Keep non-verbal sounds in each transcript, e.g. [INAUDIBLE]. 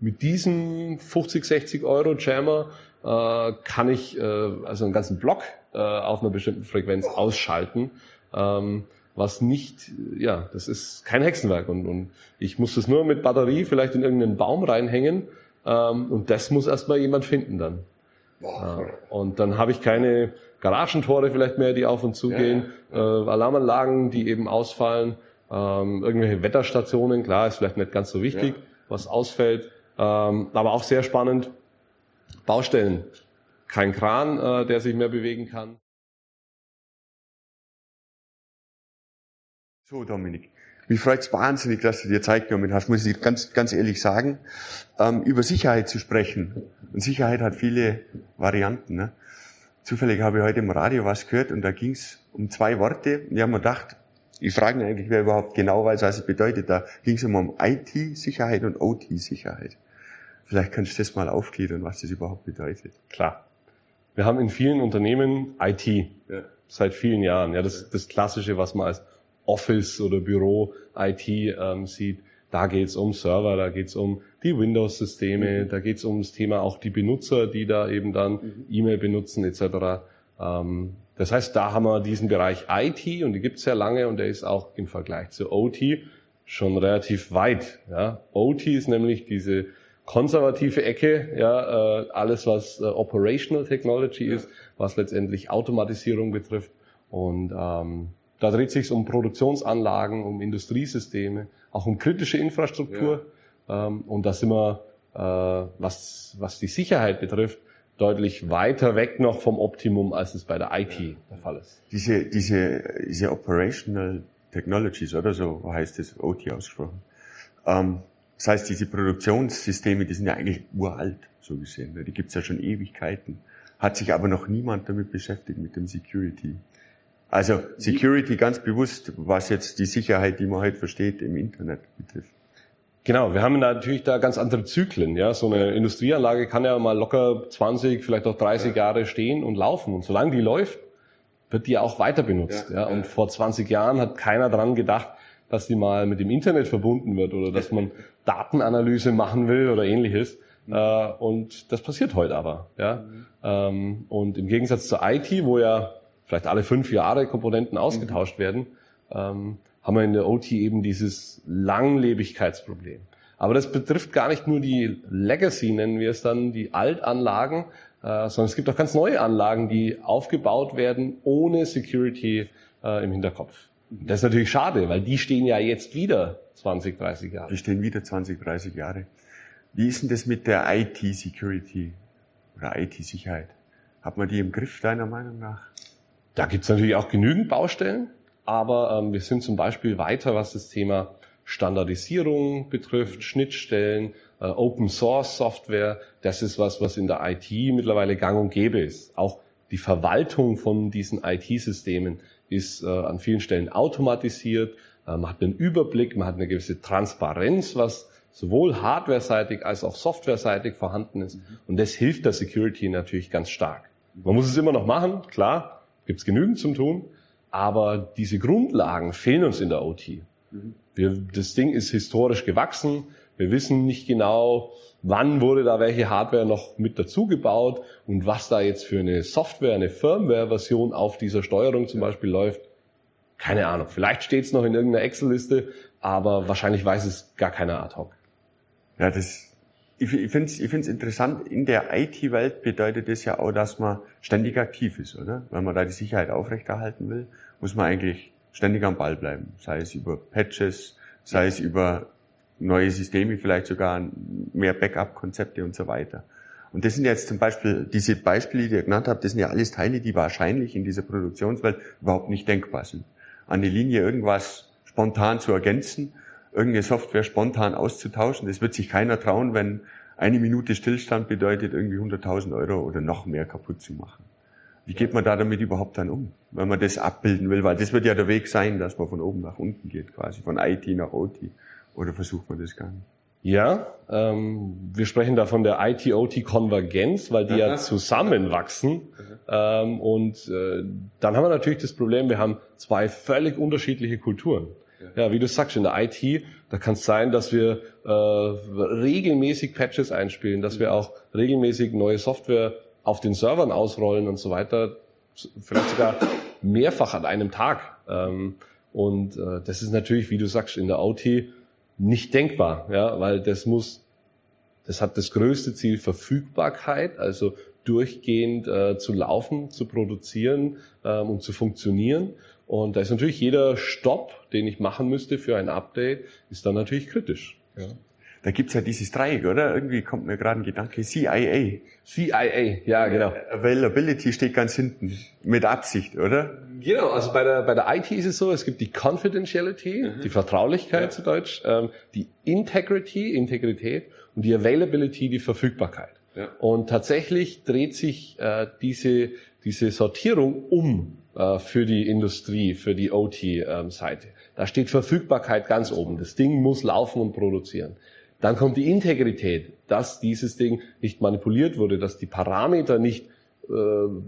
mit diesem 50, 60 Euro Jammer äh, kann ich äh, also einen ganzen Block äh, auf einer bestimmten Frequenz ausschalten. Ähm, was nicht, ja, das ist kein Hexenwerk und, und ich muss das nur mit Batterie vielleicht in irgendeinen Baum reinhängen ähm, und das muss erstmal jemand finden dann. Boah, äh, und dann habe ich keine Garagentore vielleicht mehr, die auf und zu gehen, ja, ja. Äh, Alarmanlagen, die eben ausfallen, ähm, irgendwelche Wetterstationen, klar, ist vielleicht nicht ganz so wichtig, ja. was ausfällt, aber auch sehr spannend. Baustellen, kein Kran, äh, der sich mehr bewegen kann. So, Dominik. Mich freut es wahnsinnig, dass du dir Zeit genommen hast, muss ich ganz, ganz ehrlich sagen, ähm, über Sicherheit zu sprechen. Und Sicherheit hat viele Varianten. Ne? Zufällig habe ich heute im Radio was gehört und da ging es um zwei Worte. Und ich habe mir gedacht, ich frage mich eigentlich, wer überhaupt genau weiß, was es bedeutet. Da ging es immer um IT-Sicherheit und OT-Sicherheit. Vielleicht kannst du das mal aufklären, was das überhaupt bedeutet. Klar. Wir haben in vielen Unternehmen IT. Ja. Seit vielen Jahren. Ja, das, das Klassische, was man als Office oder Büro IT ähm, sieht. Da geht's um Server, da geht's um die Windows-Systeme, mhm. da geht's um das Thema auch die Benutzer, die da eben dann mhm. E-Mail benutzen etc. Ähm, das heißt, da haben wir diesen Bereich IT und die gibt's sehr lange und der ist auch im Vergleich zu OT schon relativ weit. Ja. OT ist nämlich diese konservative Ecke, ja, äh, alles was äh, Operational Technology ist, was letztendlich Automatisierung betrifft und ähm, da dreht sich um Produktionsanlagen, um Industriesysteme, auch um kritische Infrastruktur. Ja. Ähm, und da sind wir, äh, was, was die Sicherheit betrifft, deutlich weiter weg noch vom Optimum, als es bei der IT ja. der Fall ist. Diese, diese, diese Operational Technologies oder so heißt es OT ausgesprochen. Ähm, das heißt, diese Produktionssysteme, die sind ja eigentlich uralt, so gesehen. Die gibt's ja schon Ewigkeiten. Hat sich aber noch niemand damit beschäftigt, mit dem Security. Also Security ganz bewusst, was jetzt die Sicherheit, die man heute versteht, im Internet betrifft. Genau, wir haben natürlich da ganz andere Zyklen. Ja, so eine Industrieanlage kann ja mal locker 20, vielleicht auch 30 ja. Jahre stehen und laufen. Und solange die läuft, wird die auch weiter benutzt. Ja, ja. Und vor 20 Jahren hat keiner dran gedacht, dass die mal mit dem Internet verbunden wird oder dass man Datenanalyse machen will oder ähnliches. Mhm. Äh, und das passiert heute aber. Ja. Mhm. Ähm, und im Gegensatz zur IT, wo ja vielleicht alle fünf Jahre Komponenten ausgetauscht mhm. werden, ähm, haben wir in der OT eben dieses Langlebigkeitsproblem. Aber das betrifft gar nicht nur die Legacy, nennen wir es dann, die Altanlagen, äh, sondern es gibt auch ganz neue Anlagen, die aufgebaut werden ohne Security äh, im Hinterkopf. Das ist natürlich schade, weil die stehen ja jetzt wieder 20, 30 Jahre. Die stehen wieder 20, 30 Jahre. Wie ist denn das mit der IT-Security oder IT-Sicherheit? Hat man die im Griff, deiner Meinung nach? Da gibt es natürlich auch genügend Baustellen, aber ähm, wir sind zum Beispiel weiter, was das Thema Standardisierung betrifft, Schnittstellen, äh, Open Source Software. Das ist was, was in der IT mittlerweile gang und gäbe ist. Auch die Verwaltung von diesen IT-Systemen ist äh, an vielen Stellen automatisiert. Äh, man hat einen Überblick, man hat eine gewisse Transparenz, was sowohl hardware-seitig als auch software-seitig vorhanden ist. Mhm. Und das hilft der Security natürlich ganz stark. Man muss es immer noch machen, klar, gibt es genügend zum tun, aber diese Grundlagen fehlen uns in der OT. Mhm. Wir, das Ding ist historisch gewachsen. Wir wissen nicht genau, wann wurde da welche Hardware noch mit dazu gebaut und was da jetzt für eine Software, eine Firmware-Version auf dieser Steuerung zum Beispiel läuft. Keine Ahnung. Vielleicht steht es noch in irgendeiner Excel-Liste, aber wahrscheinlich weiß es gar keiner ad hoc. Ja, das ich, ich finde es ich find's interessant, in der IT-Welt bedeutet das ja auch, dass man ständig aktiv ist, oder? Wenn man da die Sicherheit aufrechterhalten will, muss man eigentlich ständig am Ball bleiben. Sei es über Patches, sei es über neue Systeme, vielleicht sogar mehr Backup-Konzepte und so weiter. Und das sind jetzt zum Beispiel, diese Beispiele, die ihr genannt habt, das sind ja alles Teile, die wahrscheinlich in dieser Produktionswelt überhaupt nicht denkbar sind. An die Linie irgendwas spontan zu ergänzen irgendeine Software spontan auszutauschen. Das wird sich keiner trauen, wenn eine Minute Stillstand bedeutet, irgendwie 100.000 Euro oder noch mehr kaputt zu machen. Wie geht man da damit überhaupt dann um, wenn man das abbilden will? Weil das wird ja der Weg sein, dass man von oben nach unten geht, quasi von IT nach OT. Oder versucht man das gar nicht? Ja, ähm, wir sprechen da von der IT-OT-Konvergenz, weil die Aha. ja zusammenwachsen. Ähm, und äh, dann haben wir natürlich das Problem, wir haben zwei völlig unterschiedliche Kulturen. Ja, wie du sagst, in der IT, da kann es sein, dass wir äh, regelmäßig Patches einspielen, dass wir auch regelmäßig neue Software auf den Servern ausrollen und so weiter, vielleicht sogar mehrfach an einem Tag. Ähm, und äh, das ist natürlich, wie du sagst, in der OT nicht denkbar, ja, weil das muss, das hat das größte Ziel Verfügbarkeit, also durchgehend äh, zu laufen, zu produzieren ähm, und zu funktionieren. Und da ist natürlich jeder Stopp, den ich machen müsste für ein Update, ist dann natürlich kritisch. Ja. Da gibt's ja dieses Dreieck, oder? Irgendwie kommt mir gerade ein Gedanke. CIA. CIA, ja, genau. Availability steht ganz hinten. Mit Absicht, oder? Genau, also bei der, bei der IT ist es so, es gibt die Confidentiality, mhm. die Vertraulichkeit ja. zu Deutsch, ähm, die Integrity, Integrität und die Availability, die Verfügbarkeit. Ja. Und tatsächlich dreht sich äh, diese, diese Sortierung um äh, für die Industrie, für die OT-Seite. Ähm, da steht Verfügbarkeit ganz oben. Das Ding muss laufen und produzieren. Dann kommt die Integrität, dass dieses Ding nicht manipuliert wurde, dass die Parameter nicht äh,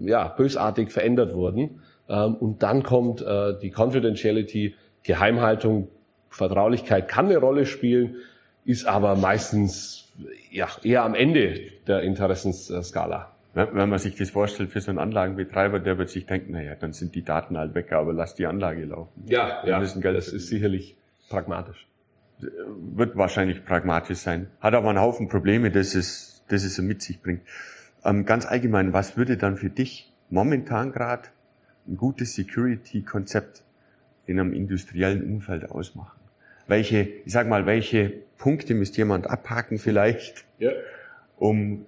ja, bösartig verändert wurden. Ähm, und dann kommt äh, die Confidentiality, Geheimhaltung, Vertraulichkeit kann eine Rolle spielen, ist aber meistens ja, eher am Ende der Interessensskala. Wenn man sich das vorstellt für so einen Anlagenbetreiber, der wird sich denken, naja, dann sind die Daten halt weg, aber lass die Anlage laufen. Ja, ja das ist sicherlich pragmatisch wird wahrscheinlich pragmatisch sein, hat aber einen Haufen Probleme, dass es, dass es so mit sich bringt. Ähm, ganz allgemein, was würde dann für dich momentan gerade ein gutes Security-Konzept in einem industriellen Umfeld ausmachen? Welche, ich sag mal, welche Punkte müsste jemand abhaken vielleicht, ja. um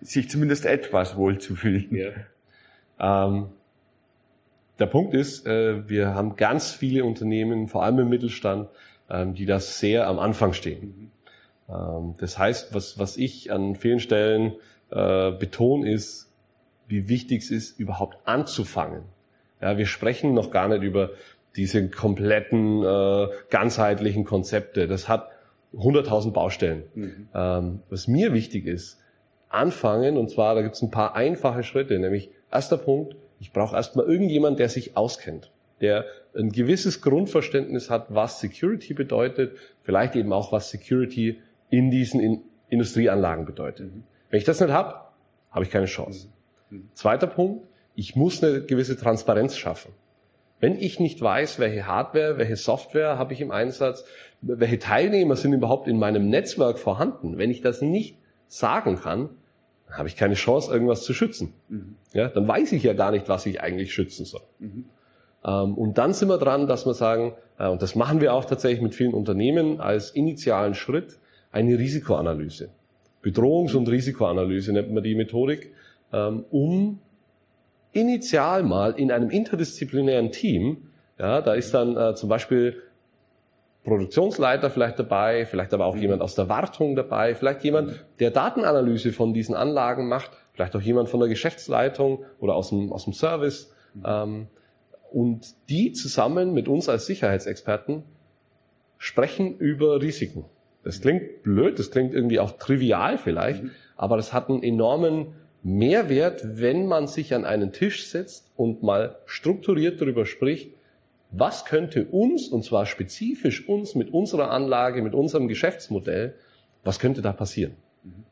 sich zumindest etwas wohlzufühlen? Ja. Ähm, der Punkt ist, äh, wir haben ganz viele Unternehmen, vor allem im Mittelstand, ähm, die das sehr am Anfang stehen. Ähm, das heißt, was, was ich an vielen Stellen äh, betone, ist, wie wichtig es ist, überhaupt anzufangen. Ja, wir sprechen noch gar nicht über diese kompletten, äh, ganzheitlichen Konzepte. Das hat 100.000 Baustellen. Mhm. Ähm, was mir wichtig ist, anfangen, und zwar, da gibt es ein paar einfache Schritte, nämlich erster Punkt, ich brauche erstmal irgendjemand, der sich auskennt, der ein gewisses Grundverständnis hat, was Security bedeutet, vielleicht eben auch, was Security in diesen in Industrieanlagen bedeutet. Mhm. Wenn ich das nicht habe, habe ich keine Chance. Mhm. mhm. Zweiter Punkt, ich muss eine gewisse Transparenz schaffen. Wenn ich nicht weiß, welche Hardware, welche Software habe ich im Einsatz, welche Teilnehmer sind überhaupt in meinem Netzwerk vorhanden, wenn ich das nicht sagen kann, habe ich keine Chance, irgendwas zu schützen. Mhm. Ja, dann weiß ich ja gar nicht, was ich eigentlich schützen soll. Mhm. Ähm, und dann sind wir dran, dass wir sagen, äh, und das machen wir auch tatsächlich mit vielen Unternehmen als initialen Schritt, eine Risikoanalyse. Bedrohungs- und Risikoanalyse nennt man die Methodik, ähm, um initial mal in einem interdisziplinären Team, ja, da ist dann äh, zum Beispiel Produktionsleiter vielleicht dabei, vielleicht aber auch mhm. jemand aus der Wartung dabei, vielleicht jemand, der Datenanalyse von diesen Anlagen macht, vielleicht auch jemand von der Geschäftsleitung oder aus dem, aus dem Service. Mhm. Ähm, und die zusammen mit uns als Sicherheitsexperten sprechen über Risiken. Das klingt blöd, das klingt irgendwie auch trivial vielleicht, mhm. aber das hat einen enormen Mehrwert, wenn man sich an einen Tisch setzt und mal strukturiert darüber spricht, was könnte uns, und zwar spezifisch uns mit unserer Anlage, mit unserem Geschäftsmodell, was könnte da passieren? Mhm.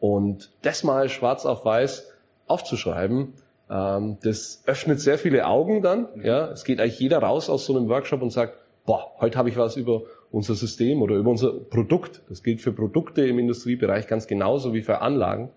Und das mal schwarz auf weiß aufzuschreiben, ähm, das öffnet sehr viele Augen dann. Mhm. Ja, es geht eigentlich jeder raus aus so einem Workshop und sagt, boah, heute habe ich was über unser System oder über unser Produkt. Das gilt für Produkte im Industriebereich ganz genauso wie für Anlagen.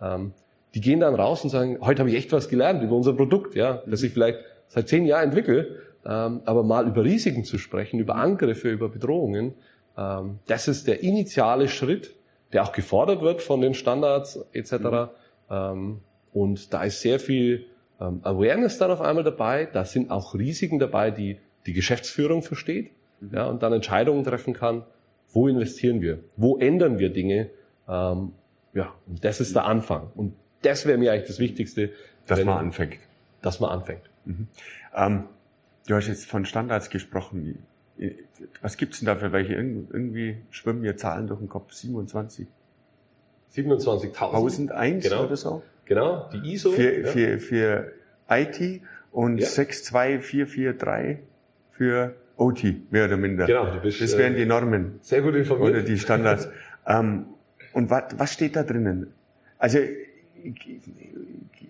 Ähm, die gehen dann raus und sagen, heute habe ich echt was gelernt über unser Produkt, ja, das ich vielleicht seit zehn Jahren entwickle aber mal über Risiken zu sprechen, über Angriffe, über Bedrohungen, ähm, das ist der initiale Schritt, der auch gefordert wird von den Standards etc. Mhm. Ähm, und da ist sehr viel ähm, Awareness dann auf einmal dabei. Da sind auch Risiken dabei, die die Geschäftsführung versteht mhm. ja, und dann Entscheidungen treffen kann, wo investieren wir, wo ändern wir Dinge. Ähm, ja, und das ist der Anfang. Und das wäre mir eigentlich das Wichtigste. Dass wenn, man anfängt. Dass man anfängt. Mhm. Ähm, Du hast jetzt von Standards gesprochen. Was gibt's denn da für welche? Irgendwie schwimmen mir Zahlen durch den Kopf. 27. 27.000. 1001 genau. oder so? Genau, die ISO. Für, ja. für, für IT und ja. 62443 für OT, mehr oder minder. Genau, du bist, das wären die Normen. Sehr gut informiert. Oder die Standards. ähm, und was, was steht da drinnen? Also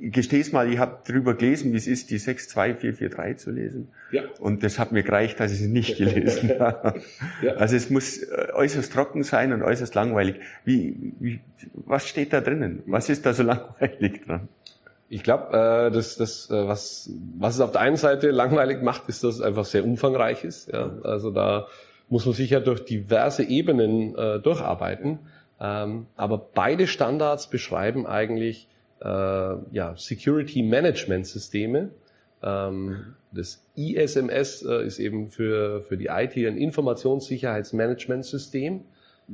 gestehe es mal, ich habe drüber gelesen, wie es ist, die 62443 zu lesen. Ja. Und das hat mir gereicht, dass ich es nicht [LAUGHS] gelesen habe. Ja. Also es muss äh, äußerst trocken sein und äußerst langweilig. Wie, wie, was steht da drinnen? Was ist da so [LAUGHS] langweilig dran? Ich glaube, äh, das, das, äh, was, was es auf der einen Seite langweilig macht, ist, dass es einfach sehr umfangreich ist. Ja? Also da muss man sich ja durch diverse Ebenen äh, durcharbeiten. Ähm, aber beide Standards beschreiben eigentlich äh, ja, Security Management Systeme. Ähm, das ISMS äh, ist eben für, für die IT ein Informationssicherheitsmanagementsystem.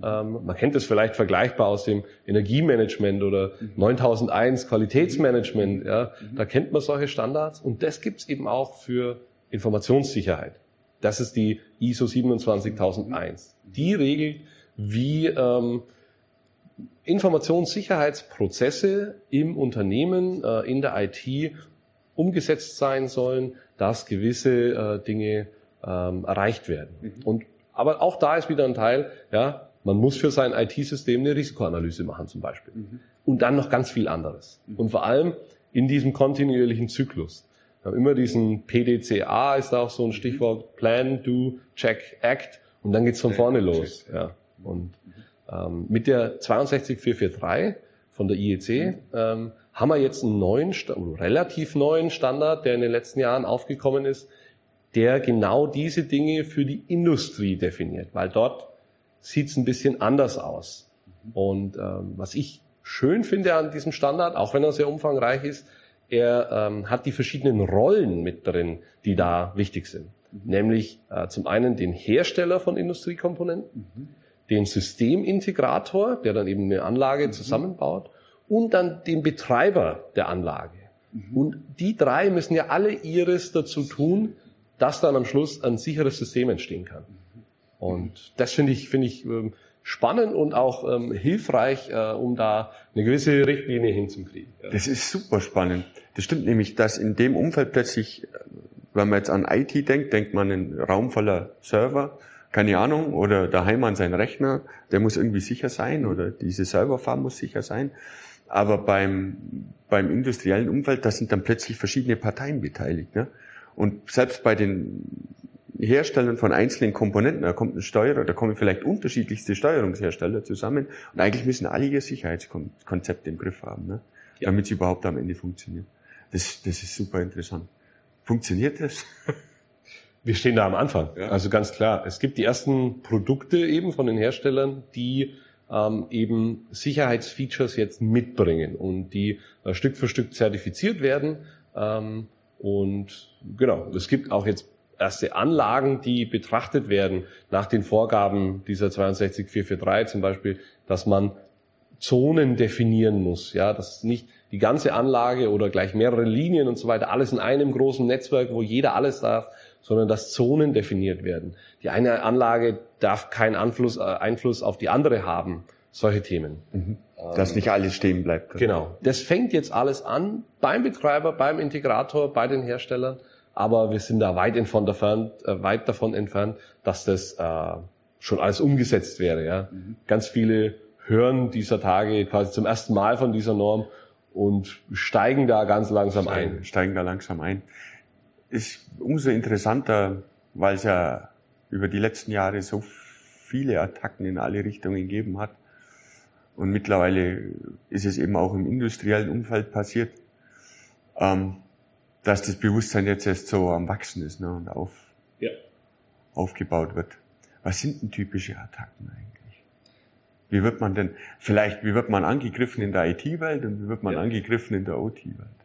Ähm, man kennt das vielleicht vergleichbar aus dem Energiemanagement oder 9001 Qualitätsmanagement. Ja, da kennt man solche Standards und das gibt's eben auch für Informationssicherheit. Das ist die ISO 27001. Die regelt, wie ähm, Informationssicherheitsprozesse im Unternehmen, äh, in der IT umgesetzt sein sollen, dass gewisse äh, Dinge ähm, erreicht werden. Mhm. Und aber auch da ist wieder ein Teil, ja, man muss für sein IT-System eine Risikoanalyse machen zum Beispiel. Mhm. Und dann noch ganz viel anderes. Und vor allem in diesem kontinuierlichen Zyklus. Wir haben immer diesen PDCA ist da auch so ein Stichwort, Plan, Do, Check, Act. Und dann geht's von vorne los. Ja. Und ähm, mit der 62443 von der IEC ähm, haben wir jetzt einen neuen, relativ neuen Standard, der in den letzten Jahren aufgekommen ist, der genau diese Dinge für die Industrie definiert, weil dort sieht's ein bisschen anders aus. Und ähm, was ich schön finde an diesem Standard, auch wenn er sehr umfangreich ist, er ähm, hat die verschiedenen Rollen mit drin, die da wichtig sind. Nämlich äh, zum einen den Hersteller von Industriekomponenten, den Systemintegrator, der dann eben eine Anlage zusammenbaut, und dann den Betreiber der Anlage. Und die drei müssen ja alle ihres dazu tun, dass dann am Schluss ein sicheres System entstehen kann. Und das finde ich, finde ich ähm, spannend und auch ähm, hilfreich, äh, um da eine gewisse Richtlinie hinzukriegen. Ja. Das ist super spannend. Das stimmt nämlich, dass in dem Umfeld plötzlich, äh, wenn man jetzt an IT denkt, denkt man einen Raum voller Server, keine Ahnung, oder daheim an seinen Rechner, der muss irgendwie sicher sein oder diese Serverfarm muss sicher sein. Aber beim, beim industriellen Umfeld, da sind dann plötzlich verschiedene Parteien beteiligt. Ne? Und selbst bei den Herstellern von einzelnen Komponenten, da kommt ein Steuerer, da kommen vielleicht unterschiedlichste Steuerungshersteller zusammen und eigentlich müssen alle ihr Sicherheitskonzept im Griff haben, ne? Damit sie überhaupt am Ende funktionieren. Das, das ist super interessant. Funktioniert das? [LAUGHS] Wir stehen da am Anfang. Ja. Also ganz klar. Es gibt die ersten Produkte eben von den Herstellern, die ähm, eben Sicherheitsfeatures jetzt mitbringen und die äh, Stück für Stück zertifiziert werden. Ähm, und genau, es gibt auch jetzt erste Anlagen, die betrachtet werden nach den Vorgaben dieser 62443 zum Beispiel, dass man Zonen definieren muss, ja, dass nicht die ganze Anlage oder gleich mehrere Linien und so weiter alles in einem großen Netzwerk, wo jeder alles darf, sondern dass Zonen definiert werden. Die eine Anlage darf keinen Einfluss, äh, Einfluss auf die andere haben. Solche Themen. Dass nicht alles stehen bleibt. Genau. Das fängt jetzt alles an beim Betreiber, beim Integrator, bei den Herstellern, aber wir sind da weit davon entfernt, äh, weit davon entfernt, dass das äh, schon alles umgesetzt wäre. Ja. Ganz viele hören dieser Tage quasi zum ersten Mal von dieser Norm und steigen da ganz langsam ein. Steigen, steigen da langsam ein. Ist umso interessanter, weil es ja über die letzten Jahre so viele Attacken in alle Richtungen gegeben hat. Und mittlerweile ist es eben auch im industriellen Umfeld passiert, ähm, dass das Bewusstsein jetzt erst so am Wachsen ist ne, und auf, Ja. aufgebaut wird. Was sind denn typische Attacken eigentlich? Wie wird man denn, vielleicht, wie wird man angegriffen in der IT-Welt und wie wird man Ja. angegriffen in der OT-Welt?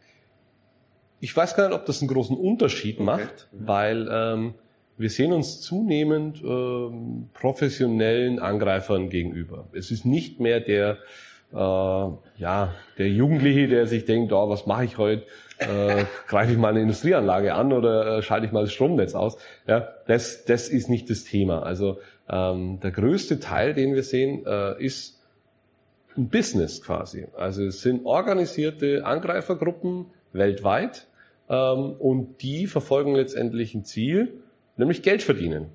Ich weiß gar nicht, ob das einen großen Unterschied macht, weil ähm, wir sehen uns zunehmend ähm, professionellen Angreifern gegenüber. Es ist nicht mehr der äh, ja der Jugendliche, der sich denkt, oh, was mache ich heute? Äh, [LAUGHS] greife ich mal eine Industrieanlage an oder äh, schalte ich mal das Stromnetz aus? Ja, das das ist nicht das Thema. Also ähm, der größte Teil, den wir sehen, äh, ist ein Business quasi. Also es sind organisierte Angreifergruppen weltweit und die verfolgen letztendlich ein Ziel, nämlich Geld verdienen.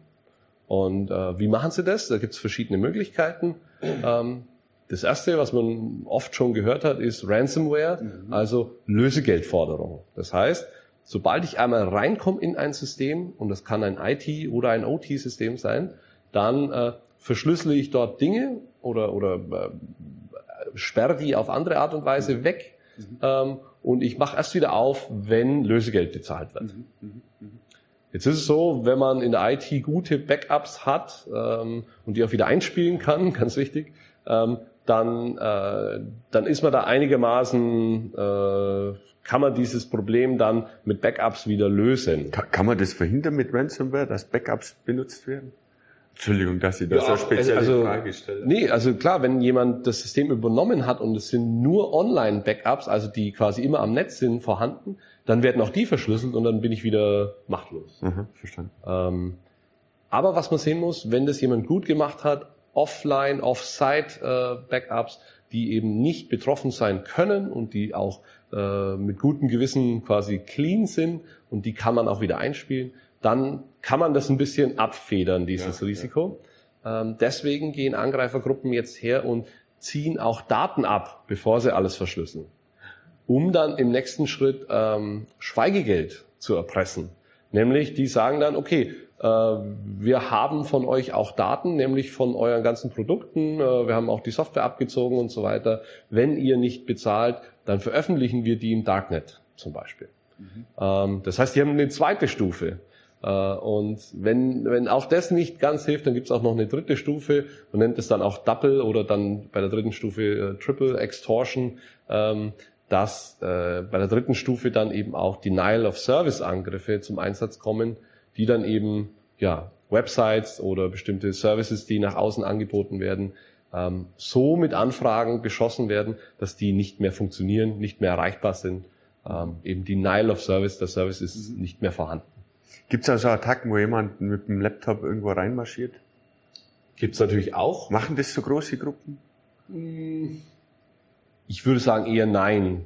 Und äh, wie machen sie das? Da gibt es verschiedene Möglichkeiten. Ähm, das erste, was man oft schon gehört hat, ist Ransomware, mhm. also Lösegeldforderung. Das heißt, sobald ich einmal reinkomme in ein System, und das kann ein IT- oder ein OT-System sein, dann äh, verschlüssele ich dort Dinge oder, oder äh, sperre die auf andere Art und Weise mhm. weg mhm. ähm, und ich mache erst wieder auf, wenn Lösegeld bezahlt wird. Mhm. mhm. mhm. Jetzt ist es so, wenn man in der IT gute Backups hat ähm, und die auch wieder einspielen kann, [LAUGHS] ganz wichtig, ähm, dann, äh, dann ist man da einigermaßen, äh, kann man dieses Problem dann mit Backups wieder lösen. Kann, kann man das verhindern mit Ransomware, dass Backups benutzt werden? Entschuldigung, dass Sie das ja, so speziell also, Frage stellen. Nee, also klar, wenn jemand das System übernommen hat und es sind nur Online-Backups, also die quasi immer am Netz sind, vorhanden, dann werden auch die verschlüsselt und dann bin ich wieder machtlos. Mhm, verstanden. Ähm, aber was man sehen muss, wenn das jemand gut gemacht hat, offline, off-site äh, Backups, die eben nicht betroffen sein können und die auch äh, mit gutem Gewissen quasi clean sind und die kann man auch wieder einspielen, dann kann man das ein bisschen abfedern, dieses ja, Risiko. Ja. Ähm, deswegen gehen Angreifergruppen jetzt her und ziehen auch Daten ab, bevor sie alles verschlüsseln, um dann im nächsten Schritt ähm, Schweigegeld zu erpressen. Nämlich, die sagen dann, okay, äh, wir haben von euch auch Daten, nämlich von euren ganzen Produkten. Äh, wir haben auch die Software abgezogen und so weiter. Wenn ihr nicht bezahlt, dann veröffentlichen wir die im Darknet zum Beispiel. Mhm. Ähm, das heißt, die haben eine zweite Stufe. Äh, und wenn, wenn auch das nicht ganz hilft, dann gibt es auch noch eine dritte Stufe. Man nennt es dann auch Double oder dann bei der dritten Stufe Triple Extortion. Ähm, dass bei der dritten Stufe dann eben auch Denial of Service Angriffe zum Einsatz kommen, die dann eben ja, Websites oder bestimmte Services, die nach außen angeboten werden, ähm, so mit Anfragen beschossen werden, dass die nicht mehr funktionieren, nicht mehr erreichbar sind. Ähm, eben Denial of Service, der Service ist mhm. nicht mehr vorhanden. Gibt es also Attacken, wo jemand mit dem Laptop irgendwo reinmarschiert? Gibt es natürlich auch. Machen das so große Gruppen? Hm. Ich würde sagen eher nein,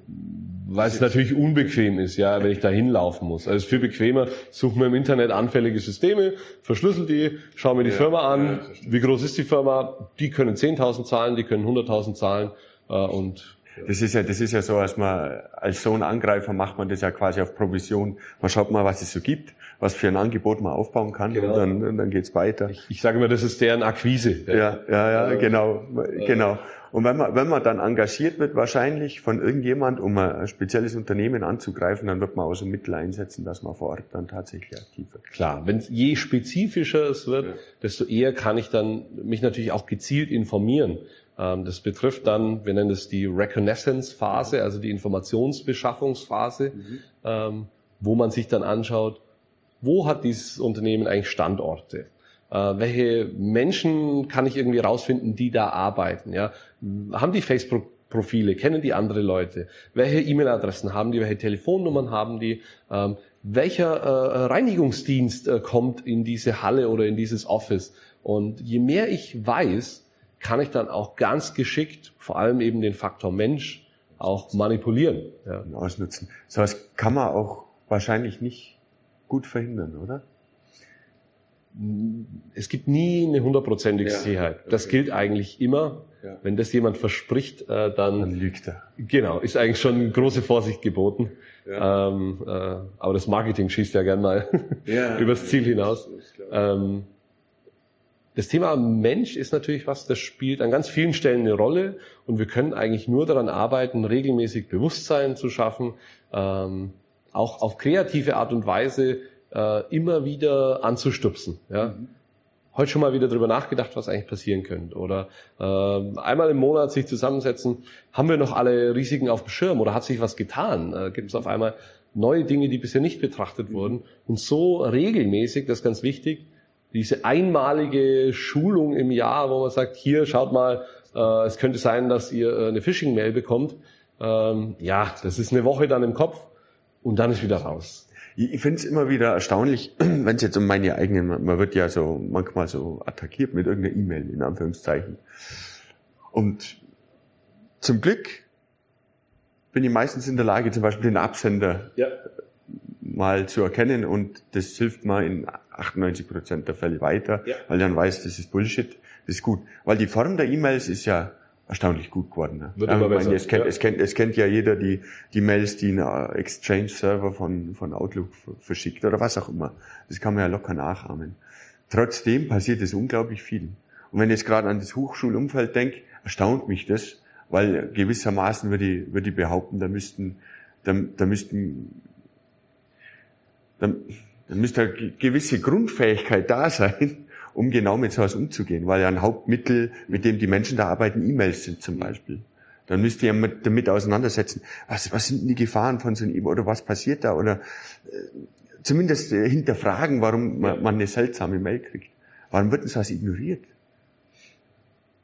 weil es natürlich unbequem ist, ja, wenn ich da hinlaufen muss. Also es ist viel bequemer, suche mir im Internet anfällige Systeme, verschlüssel die, schaue mir die ja, Firma an, ja, wie groß ist die Firma, die können 10.000 zahlen, die können 100.000 zahlen äh, und das ist ja, das ist ja so, als man, als so ein Angreifer macht man das ja quasi auf Provision. Man schaut mal, was es so gibt, was für ein Angebot man aufbauen kann genau. und dann, und dann geht's weiter. Ich, ich sage immer, das ist deren Akquise. Ja, ja, ja, genau, genau. Und wenn man, wenn man dann engagiert wird, wahrscheinlich von irgendjemand, um ein spezielles Unternehmen anzugreifen, dann wird man auch so Mittel einsetzen, dass man vor Ort dann tatsächlich aktiv wird. Klar, wenn je spezifischer es wird, ja. desto eher kann ich dann mich natürlich auch gezielt informieren. Ähm, das betrifft dann, wir nennen es die Reconnaissance-Phase, also die Informationsbeschaffungsphase, mhm. Ähm, wo man sich dann anschaut, wo hat dieses Unternehmen eigentlich Standorte? Äh, welche Menschen kann ich irgendwie rausfinden, die da arbeiten? Ja? Haben die Facebook-Profile? Kennen die andere Leute? Welche E-Mail-Adressen haben die? Welche Telefonnummern haben die? Ähm, welcher äh, Reinigungsdienst äh, kommt in diese Halle oder in dieses Office? Und je mehr ich weiß, kann ich dann auch ganz geschickt, vor allem eben den Faktor Mensch, auch manipulieren. Ja. Ausnutzen. So was kann man auch wahrscheinlich nicht gut verhindern, oder? es gibt nie eine hundertprozentige ja, Sicherheit. Das okay. gilt eigentlich immer. Ja. Wenn das jemand verspricht, äh, dann, dann lügt er. Genau, ist eigentlich schon große Vorsicht geboten. Ja. Ähm, äh, aber das Marketing schießt ja gern mal [LAUGHS] übers Ziel hinaus. Ähm, das Thema Mensch ist natürlich was, das spielt an ganz vielen Stellen eine Rolle und wir können eigentlich nur daran arbeiten, regelmäßig Bewusstsein zu schaffen, ähm, auch auf kreative Art und Weise äh, immer wieder anzustupsen. Ja? Mhm. Heute schon mal wieder drüber nachgedacht, was eigentlich passieren könnte. Oder äh, einmal im Monat sich zusammensetzen, haben wir noch alle Risiken auf dem Schirm oder hat sich was getan? Äh, Gibt es auf einmal neue Dinge, die bisher nicht betrachtet mhm. wurden? Und so regelmäßig, das ist ganz wichtig, diese einmalige Schulung im Jahr, wo man sagt, hier schaut mal, äh, es könnte sein, dass ihr äh, eine Phishing-Mail bekommt. Ähm, ja, das ist eine Woche dann im Kopf und dann ist wieder raus. Ich finde es immer wieder erstaunlich, [CLEARS THROAT] wenn es jetzt um meine eigenen, man wird ja so manchmal so attackiert mit irgendeiner E-Mail, in Anführungszeichen. Und zum Glück bin ich meistens in der Lage, zum Beispiel den Absender ja. Mal zu erkennen und das hilft mir in 98 Prozent der Fälle weiter, Ja. weil dann weiß, das ist Bullshit, das ist gut. Weil die Form der E-Mails ist ja erstaunlich gut geworden. Ne? Wird Ja, immer ich meine, besser, Es kennt, ja. es, kennt, es kennt ja jeder die, die Mails, die ein Exchange-Server von, von Outlook verschickt oder was auch immer. Das kann man ja locker nachahmen. Trotzdem passiert es unglaublich viel. Und wenn ich jetzt gerade an das Hochschulumfeld denke, erstaunt mich das, weil gewissermaßen würde ich, würde ich behaupten, da müssten, da, da müssten, da, da müsste eine ge- gewisse Grundfähigkeit da sein, um genau mit sowas umzugehen, weil ja ein Hauptmittel, mit dem die Menschen da arbeiten, E-Mails sind zum Beispiel. Dann müsst ihr mit, damit auseinandersetzen, was, was sind denn die Gefahren von so einem E-Mail oder was passiert da oder äh, zumindest äh, hinterfragen, warum man, man eine seltsame Mail kriegt. Warum wird denn sowas ignoriert?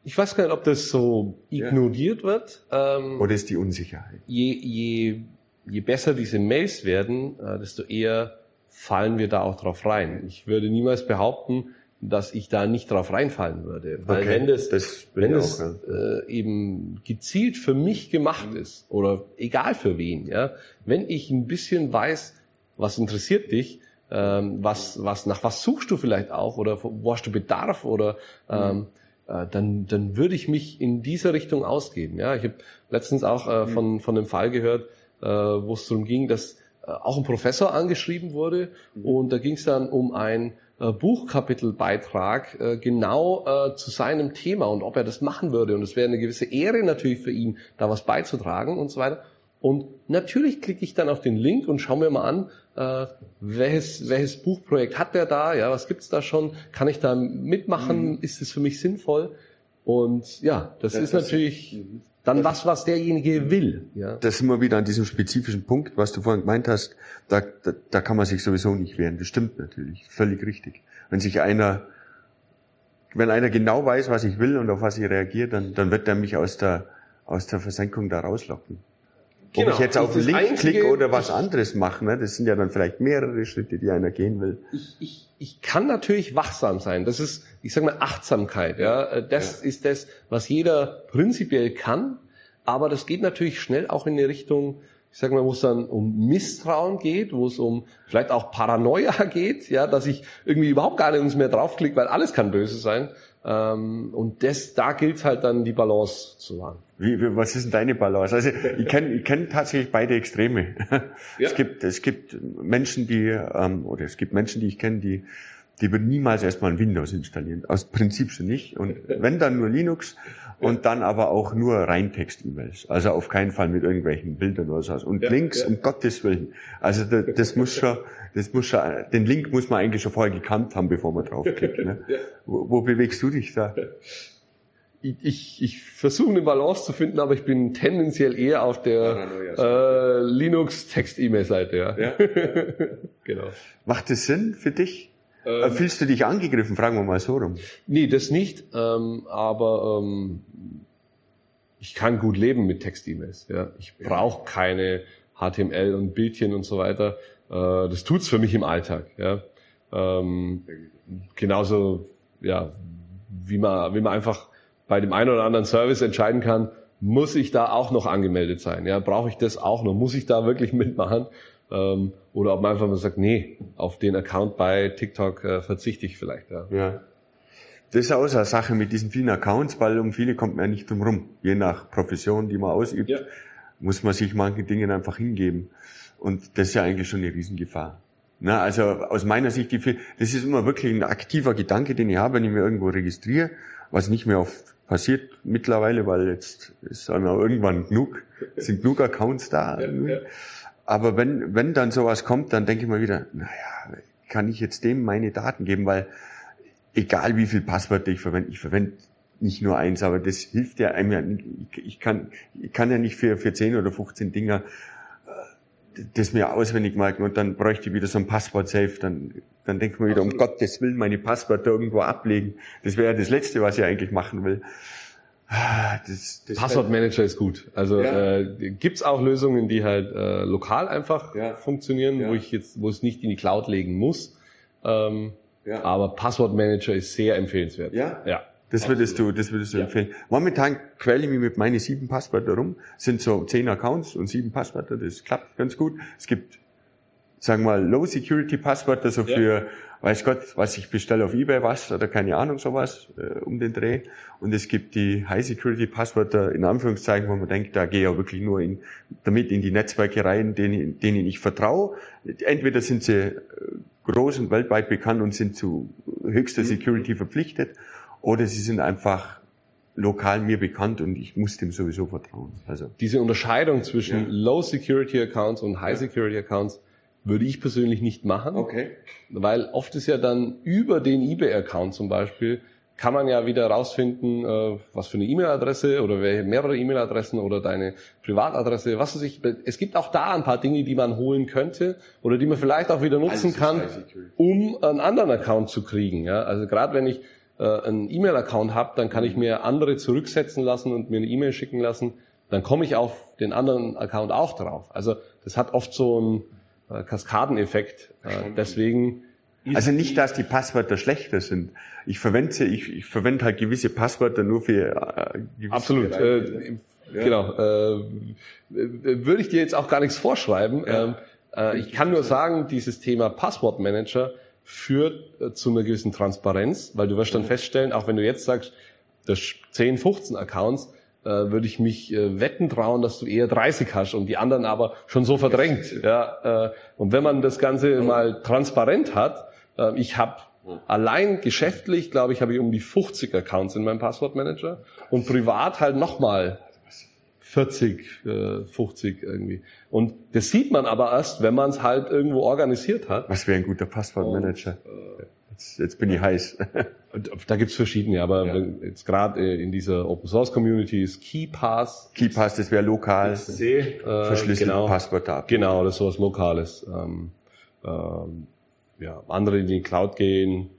Ich weiß gar nicht, ob das so Ja. ignoriert wird. Ähm, Oder ist die Unsicherheit? je, je, je besser diese Mails werden, äh, desto eher fallen wir da auch drauf rein. Ich würde niemals behaupten, dass ich da nicht drauf reinfallen würde. Weil Okay, wenn das, das wenn es auch, äh, eben gezielt für mich gemacht ist oder egal für wen, ja, wenn ich ein bisschen weiß, was interessiert dich, ähm, was, was, nach was suchst du vielleicht auch oder wo hast du Bedarf oder ähm, äh, dann, dann würde ich mich in dieser Richtung ausgeben. Ja, ich habe letztens auch äh, von, von einem Fall gehört, äh, wo es darum ging, dass auch ein Professor angeschrieben wurde. Und da ging es dann um ein äh, Buchkapitelbeitrag äh, genau äh, zu seinem Thema und ob er das machen würde. Und es wäre eine gewisse Ehre natürlich für ihn, da was beizutragen und so weiter. Und natürlich klicke ich dann auf den Link und schaue mir mal an, äh, welches, welches Buchprojekt hat der da, ja, was gibt's da schon, kann ich da mitmachen, ist es für mich sinnvoll? Und ja, das Ja, ist das- natürlich dann was, was derjenige will. Ja. Das sind wir wieder an diesem spezifischen Punkt, was du vorhin gemeint hast. Da, da, da kann man sich sowieso nicht wehren. Das stimmt natürlich. Völlig richtig. Wenn sich einer, wenn einer genau weiß, was ich will und auf was ich reagiere, dann, dann wird er mich aus der, aus der Versenkung da rauslocken. Ob Genau. ich jetzt auf den Link Einzige- klicke oder was anderes mache, ne, das sind ja dann vielleicht mehrere Schritte, die einer gehen will. ich, ich, ich kann natürlich wachsam sein. Das ist, ich sage mal, Achtsamkeit. Ja, Äh, das ist das, was jeder prinzipiell kann. Aber das geht natürlich schnell auch in eine Richtung, ich sage mal, wo es dann um Misstrauen geht, wo es um vielleicht auch Paranoia [LAUGHS] geht, ja, dass ich irgendwie überhaupt gar nicht mehr draufklicke, weil alles kann böse sein. Ähm, und das, da gilt halt dann die Balance zu wahren. Wie, wie, was ist denn deine Balance? Also ich kenne ich kenn tatsächlich beide Extreme. [LAUGHS] Es gibt es gibt Menschen, die ähm, oder es gibt Menschen, die ich kenne, die die würden niemals erstmal ein Windows installieren. Aus Prinzip schon nicht. Und [LAUGHS] wenn dann nur Linux und dann aber auch nur Reintext-E-Mails. Also auf keinen Fall mit irgendwelchen Bildern oder so. Und Ja, Links, ja. um Gottes Willen. Also das, das muss schon, das muss schon, den Link muss man eigentlich schon vorher gekannt haben, bevor man draufklickt. Ne? [LAUGHS] Ja. Wo, wo bewegst du dich da? Ich, ich, ich versuche eine Balance zu finden, aber ich bin tendenziell eher auf der äh, Linux-Text-E-Mail-Seite. Ja. Ja. [LAUGHS] genau. Macht es Sinn für dich? Äh, Ähm, Fühlst du dich angegriffen? Fragen wir mal so rum. nee, das nicht, ähm, aber ähm, ich kann gut leben mit Text-E-Mails. Ja. Ich brauche keine HTML und Bildchen und so weiter. Äh, das tut's für mich im Alltag. Ja. Ähm, genauso, ja, wie man, wie man einfach bei dem einen oder anderen Service entscheiden kann, muss ich da auch noch angemeldet sein? Ja, brauche ich das auch noch? Muss ich da wirklich [LAUGHS] mitmachen? Ähm, oder ob man einfach mal sagt, nee, auf den Account bei TikTok äh, verzichte ich vielleicht. Ja. Ja. Das ist auch so eine Sache mit diesen vielen Accounts, weil um viele kommt man ja nicht drum rum. Je nach Profession, die man ausübt, Ja. muss man sich manchen Dingen einfach hingeben. Und das ist ja eigentlich schon eine Riesengefahr. Na, also aus meiner Sicht, das ist immer wirklich ein aktiver Gedanke, den ich habe, wenn ich mir irgendwo registriere, was nicht mehr oft passiert mittlerweile, weil jetzt ist dann auch irgendwann genug, sind genug Accounts da. Aber wenn, wenn dann sowas kommt, dann denke ich mir wieder, naja, kann ich jetzt dem meine Daten geben, weil egal wie viel Passwörter ich verwende, ich verwende nicht nur eins, aber das hilft ja einem ja, ich, kann, ich kann ja nicht für, für 10 oder 15 Dinger das mir auswendig merken und dann bräuchte ich wieder so ein Passwort-Safe, dann, dann denkt man wieder, um Gottes Willen, meine Passwörter irgendwo ablegen. Das wäre ja das Letzte, was ich eigentlich machen will. Ah, Das, das Passwortmanager ist gut. Also Ja. äh, gibt's auch Lösungen, die halt äh, lokal einfach Ja. funktionieren, Ja. wo ich jetzt, wo es nicht in die Cloud legen muss. Ähm. Aber Passwortmanager ist sehr empfehlenswert. Ja? Ja. Das würdest du, das würdest du Ja. empfehlen. Momentan quäle ich mich mit meinen sieben Passwörter rum. Es sind so zehn Accounts und sieben Passwörter. Das klappt ganz gut. Es gibt sagen wir mal, Low-Security-Passwörter, so ja. für, weiß Gott, was ich bestelle auf Ebay was oder keine Ahnung sowas äh, um den Dreh. Und es gibt die High-Security-Passwörter in Anführungszeichen, wo man denkt, da gehe ich ja wirklich nur in, damit in die Netzwerke rein, denen, denen ich vertraue. Entweder sind sie äh, groß und weltweit bekannt und sind zu höchster mhm. Security verpflichtet, oder sie sind einfach lokal mir bekannt und ich muss dem sowieso vertrauen. Also diese Unterscheidung zwischen ja. Low Security Accounts und High Security Accounts würde ich persönlich nicht machen. Okay. Weil oft ist ja dann über den eBay-Account zum Beispiel, kann man ja wieder rausfinden, äh, was für eine E-Mail-Adresse oder mehrere E-Mail-Adressen oder deine Privatadresse, was weiß ich. Es gibt auch da ein paar Dinge, die man holen könnte oder die man vielleicht auch wieder nutzen kann, um einen anderen Account zu kriegen. Ja? Also gerade wenn ich äh, einen E-Mail-Account habe, dann kann ich mir andere zurücksetzen lassen und mir eine E-Mail schicken lassen. Dann komme ich auf den anderen Account auch drauf. Also das hat oft so ein äh, Kaskadeneffekt. Äh, deswegen also nicht, dass die Passwörter schlechter sind. Ich verwende sie, ich, ich verwende halt gewisse Passwörter nur für äh, gewisse Absolut. Äh, ja. Genau. Äh, würde ich dir jetzt auch gar nichts vorschreiben. Ja. Ähm, äh, ich kann nur sagen, dieses Thema Passwortmanager führt äh, zu einer gewissen Transparenz, weil du wirst dann feststellen, auch wenn du jetzt sagst, das 10, 15 Accounts, äh, würde ich mich äh, wetten trauen, dass du eher 30 hast und die anderen aber schon so verdrängt. Ja, äh, und wenn man das Ganze mal transparent hat, äh, ich habe allein geschäftlich, glaube ich, habe ich um die 50 Accounts in meinem Passwortmanager und privat halt nochmal 40, äh, 50 irgendwie. Und das sieht man aber erst, wenn man es halt irgendwo organisiert hat. Was wäre ein guter Passwortmanager? Äh, Jetzt, jetzt bin ich heiß. [LAUGHS] da gibt's verschiedene, aber ja. jetzt gerade äh, in dieser Open Source Community ist KeyPass. KeyPass, das wäre lokal. C, äh, verschlüsselte genau, Passwörter ab. Genau, das ist sowas Lokales. Ähm, ähm, ja, andere, die in die Cloud gehen.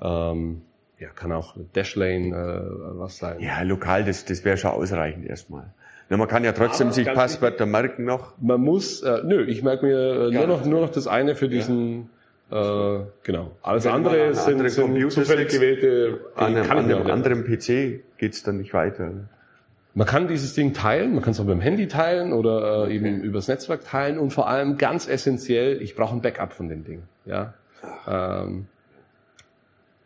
Ähm, ja, kann auch Dashlane äh, was sein. Ja, lokal, das, das wäre schon ausreichend erstmal. Na, man kann ja trotzdem Aber sich Passwörter merken noch. Man muss, äh, nö, ich merke mir äh, nur noch nur noch das eine für diesen ja. Äh, genau. Alles Wenn andere sind, andere sind zufällig gewählte. An einem, an einem anderen PC geht's dann nicht weiter. Man kann dieses Ding teilen, man kann es auch mit dem Handy teilen oder äh, okay. eben übers Netzwerk teilen und vor allem ganz essentiell, ich brauche ein Backup von dem Ding. Ja. Ähm,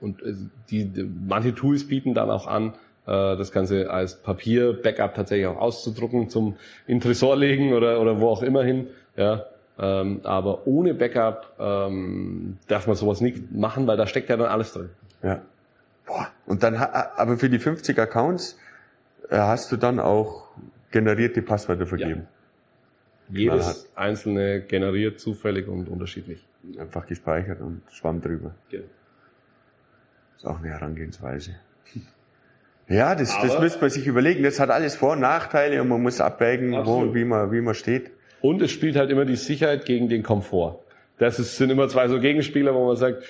und äh, die, die, manche Tools bieten dann auch an, das Ganze als Papier-Backup tatsächlich auch auszudrucken, zum in Tresor legen oder, oder wo auch immer hin. Ja. Ähm, aber ohne Backup ähm, darf man sowas nicht machen, weil da steckt ja dann alles drin. Ja. Boah. Und dann, aber für die 50 Accounts äh, hast du dann auch generierte Passwörter vergeben? Ja. Jedes einzelne generiert zufällig und unterschiedlich. Einfach gespeichert und schwamm drüber. Genau. Ist auch eine Herangehensweise. Ja, das, aber das müsste man sich überlegen. Das hat alles Vor- und Nachteile und man muss abwägen, wo und wie man, wie man steht. Und es spielt halt immer die Sicherheit gegen den Komfort. Das ist, sind immer zwei so Gegenspieler, wo man sagt,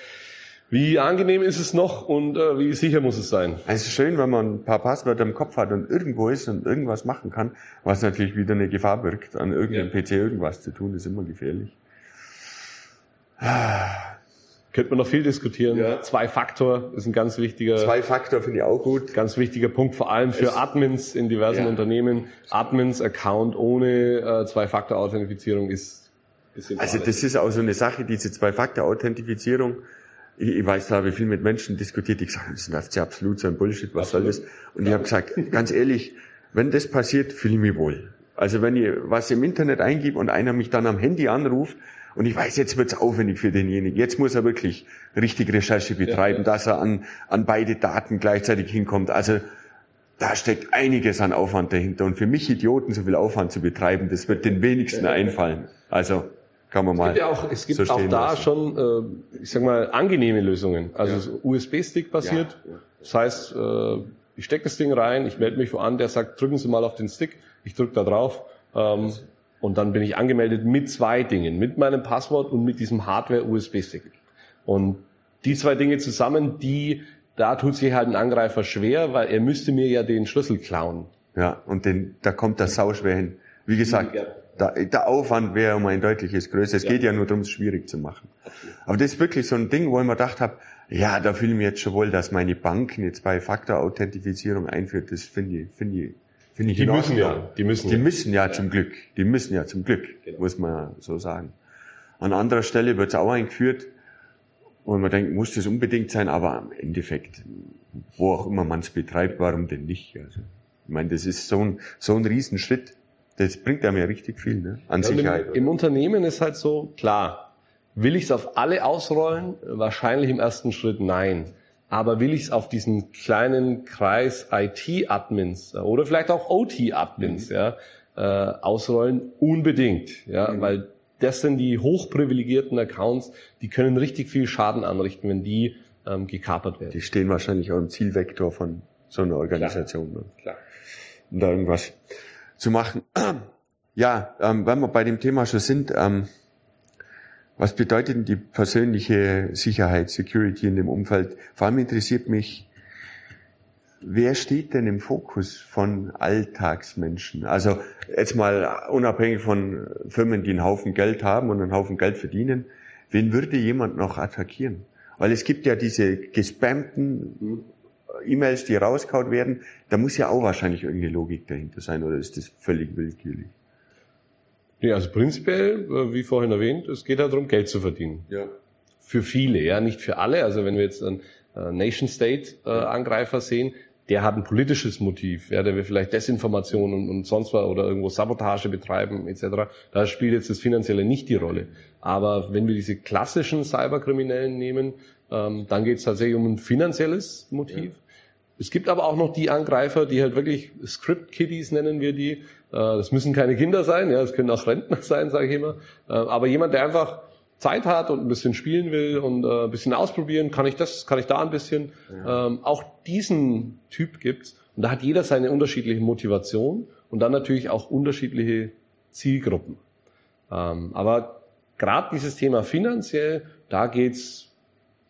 wie angenehm ist es noch und äh, wie sicher muss es sein? Es ist schön, wenn man ein paar Passwörter im Kopf hat und irgendwo ist und irgendwas machen kann, was natürlich wieder eine Gefahr birgt, an irgendeinem ja. PC irgendwas zu tun, ist immer gefährlich. Könnte man noch viel diskutieren. Ja. Zwei-Faktor ist ein ganz wichtiger. Zwei-Faktor finde ich auch gut. Ganz wichtiger Punkt, vor allem für es, Admins in diversen ja. Unternehmen. Admins-Account ohne äh, Zwei-Faktor-Authentifizierung ist, ist Also das ist auch so eine Sache, diese Zwei-Faktor-Authentifizierung. Ich, ich weiß, da habe ich viel mit Menschen diskutiert, die gesagt haben, das ist ja absolut so ein Bullshit, was absolut. soll das? Und ich habe gesagt, ganz ehrlich, wenn das passiert, fühle ich mich wohl. Also wenn ich was im Internet eingebe und einer mich dann am Handy anruft, und ich weiß, jetzt wird's aufwendig für denjenigen. Jetzt muss er wirklich richtig Recherche betreiben, ja, ja. dass er an, an beide Daten gleichzeitig hinkommt. Also da steckt einiges an Aufwand dahinter. Und für mich Idioten so viel Aufwand zu betreiben, das wird den wenigsten einfallen. Also kann man mal. Es gibt, ja auch, es gibt so auch da lassen. schon, äh, ich sag mal, angenehme Lösungen. Also ja. USB-Stick basiert. Das heißt, äh, ich stecke das Ding rein, ich melde mich wo an, der sagt, drücken Sie mal auf den Stick, ich drücke da drauf. Ähm, und dann bin ich angemeldet mit zwei Dingen, mit meinem Passwort und mit diesem Hardware-USB-Stick. Und die zwei Dinge zusammen, die, da tut sich halt ein Angreifer schwer, weil er müsste mir ja den Schlüssel klauen. Ja, und den, da kommt das sauschwer hin. Wie gesagt, da, der Aufwand wäre um ein deutliches größer. Es ja. geht ja nur darum, es schwierig zu machen. Aber das ist wirklich so ein Ding, wo ich mir gedacht habe, ja, da fühle ich mich jetzt schon wohl, dass meine Banken jetzt bei Faktor-Authentifizierung einführt. Das finde ich, finde ich Finde ich die müssen ja, die müssen die ja. müssen ja, zum Glück, die müssen ja zum Glück, genau. muss man so sagen. An anderer Stelle wird es auch eingeführt, und man denkt, muss das unbedingt sein, aber im Endeffekt, wo auch immer man es betreibt, warum denn nicht? Also, ich meine, das ist so ein, so ein Riesenschritt. Das bringt einem ja richtig viel ne? an ja, Sicherheit. Im, Im, Unternehmen ist halt so, klar, will ich es auf alle ausrollen? Wahrscheinlich im ersten Schritt nein. Aber will ich es auf diesen kleinen Kreis IT-Admins oder vielleicht auch OT-Admins mhm. ja, äh, ausrollen? Unbedingt, ja, mhm. weil das sind die hochprivilegierten Accounts, die können richtig viel Schaden anrichten, wenn die ähm, gekapert werden. Die stehen wahrscheinlich auch im Zielvektor von so einer Organisation. Klar. Ne? Klar. Um da irgendwas zu machen. [CLEARS THROAT] Ja, ähm, wenn wir bei dem Thema schon sind, ähm, was bedeutet denn die persönliche Sicherheit, Security in dem Umfeld? Vor allem interessiert mich, wer steht denn im Fokus von Alltagsmenschen? Also jetzt mal unabhängig von Firmen, die einen Haufen Geld haben und einen Haufen Geld verdienen, wen würde jemand noch attackieren? Weil es gibt ja diese gespammten E-Mails, die rausgehauen werden, da muss ja auch wahrscheinlich irgendeine Logik dahinter sein, oder ist das völlig willkürlich? Nee, also prinzipiell, äh, wie vorhin erwähnt, es geht ja darum, Geld zu verdienen. Ja. Für viele, ja, nicht für alle. Also wenn wir jetzt einen äh, Nation-State-Angreifer sehen, der hat ein politisches Motiv, ja, der will vielleicht Desinformation und, und sonst was oder irgendwo Sabotage betreiben etc. Da spielt jetzt das Finanzielle nicht die Rolle. Aber wenn wir diese klassischen Cyberkriminellen nehmen, ähm, dann geht es tatsächlich um ein finanzielles Motiv. Ja. Es gibt aber auch noch die Angreifer, die halt wirklich Script-Kiddies nennen wir die. Äh, das müssen keine Kinder sein, ja, das können auch Rentner sein, sage ich immer. Äh, aber jemand, der einfach Zeit hat und ein bisschen spielen will und äh, ein bisschen ausprobieren, kann ich das, kann ich da ein bisschen. Ja. Ähm, auch diesen Typ gibt's und da hat jeder seine unterschiedliche Motivation und dann natürlich auch unterschiedliche Zielgruppen. Ähm, aber gerade dieses Thema finanziell, da geht's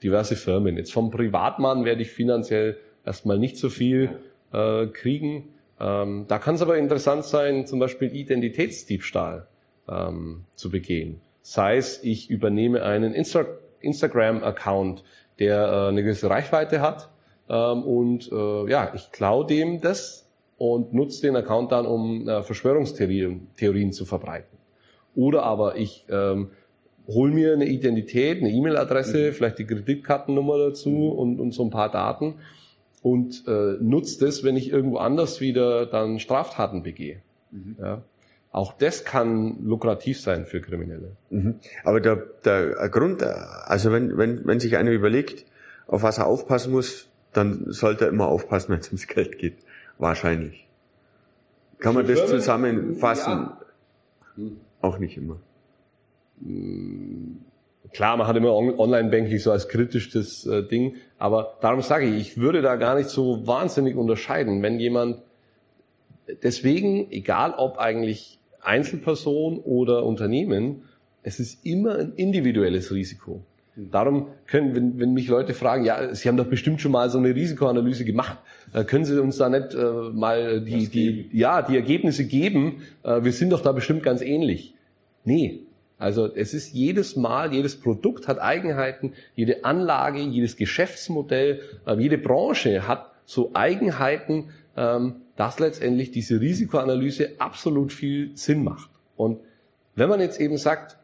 diverse Firmen. Jetzt vom Privatmann werde ich finanziell erstmal nicht so viel äh, kriegen. Ähm, da kann es aber interessant sein, zum Beispiel Identitätsdiebstahl ähm, zu begehen. Sei es, ich übernehme einen Insta Instagram-Account, der äh, eine gewisse Reichweite hat ähm, und äh, ja, ich klaue dem das und nutze den Account dann, um äh, Verschwörungstheorien Theorien zu verbreiten. Oder aber ich ähm, hol mir eine Identität, eine E-Mail-Adresse, mhm. vielleicht die Kreditkartennummer dazu mhm. und, und so ein paar Daten und äh, nutze das, wenn ich irgendwo anders wieder dann Straftaten begehe. Mhm. Ja. Auch das kann lukrativ sein für Kriminelle. Mhm. Aber der, der Grund, also wenn, wenn, wenn sich einer überlegt, auf was er aufpassen muss, dann sollte er immer aufpassen, wenn es ums Geld geht. Wahrscheinlich. Kann man das zusammenfassen? Ja. Hm. Auch nicht immer. Klar, man hat immer Online-Banking so als kritischtes äh, Ding, aber darum sage ich, ich würde da gar nicht so wahnsinnig unterscheiden, wenn jemand deswegen, egal ob eigentlich Einzelperson oder Unternehmen, es ist immer ein individuelles Risiko. Darum können, wenn, wenn mich Leute fragen, ja, Sie haben doch bestimmt schon mal so eine Risikoanalyse gemacht, äh, können Sie uns da nicht äh, mal die, die, ja, die Ergebnisse geben? Äh, wir sind doch da bestimmt ganz ähnlich. Nee. Also es ist jedes Mal, jedes Produkt hat Eigenheiten, jede Anlage, jedes Geschäftsmodell, äh, jede Branche hat so Eigenheiten, ähm, dass letztendlich diese Risikoanalyse absolut viel Sinn macht. Und wenn man jetzt eben sagt,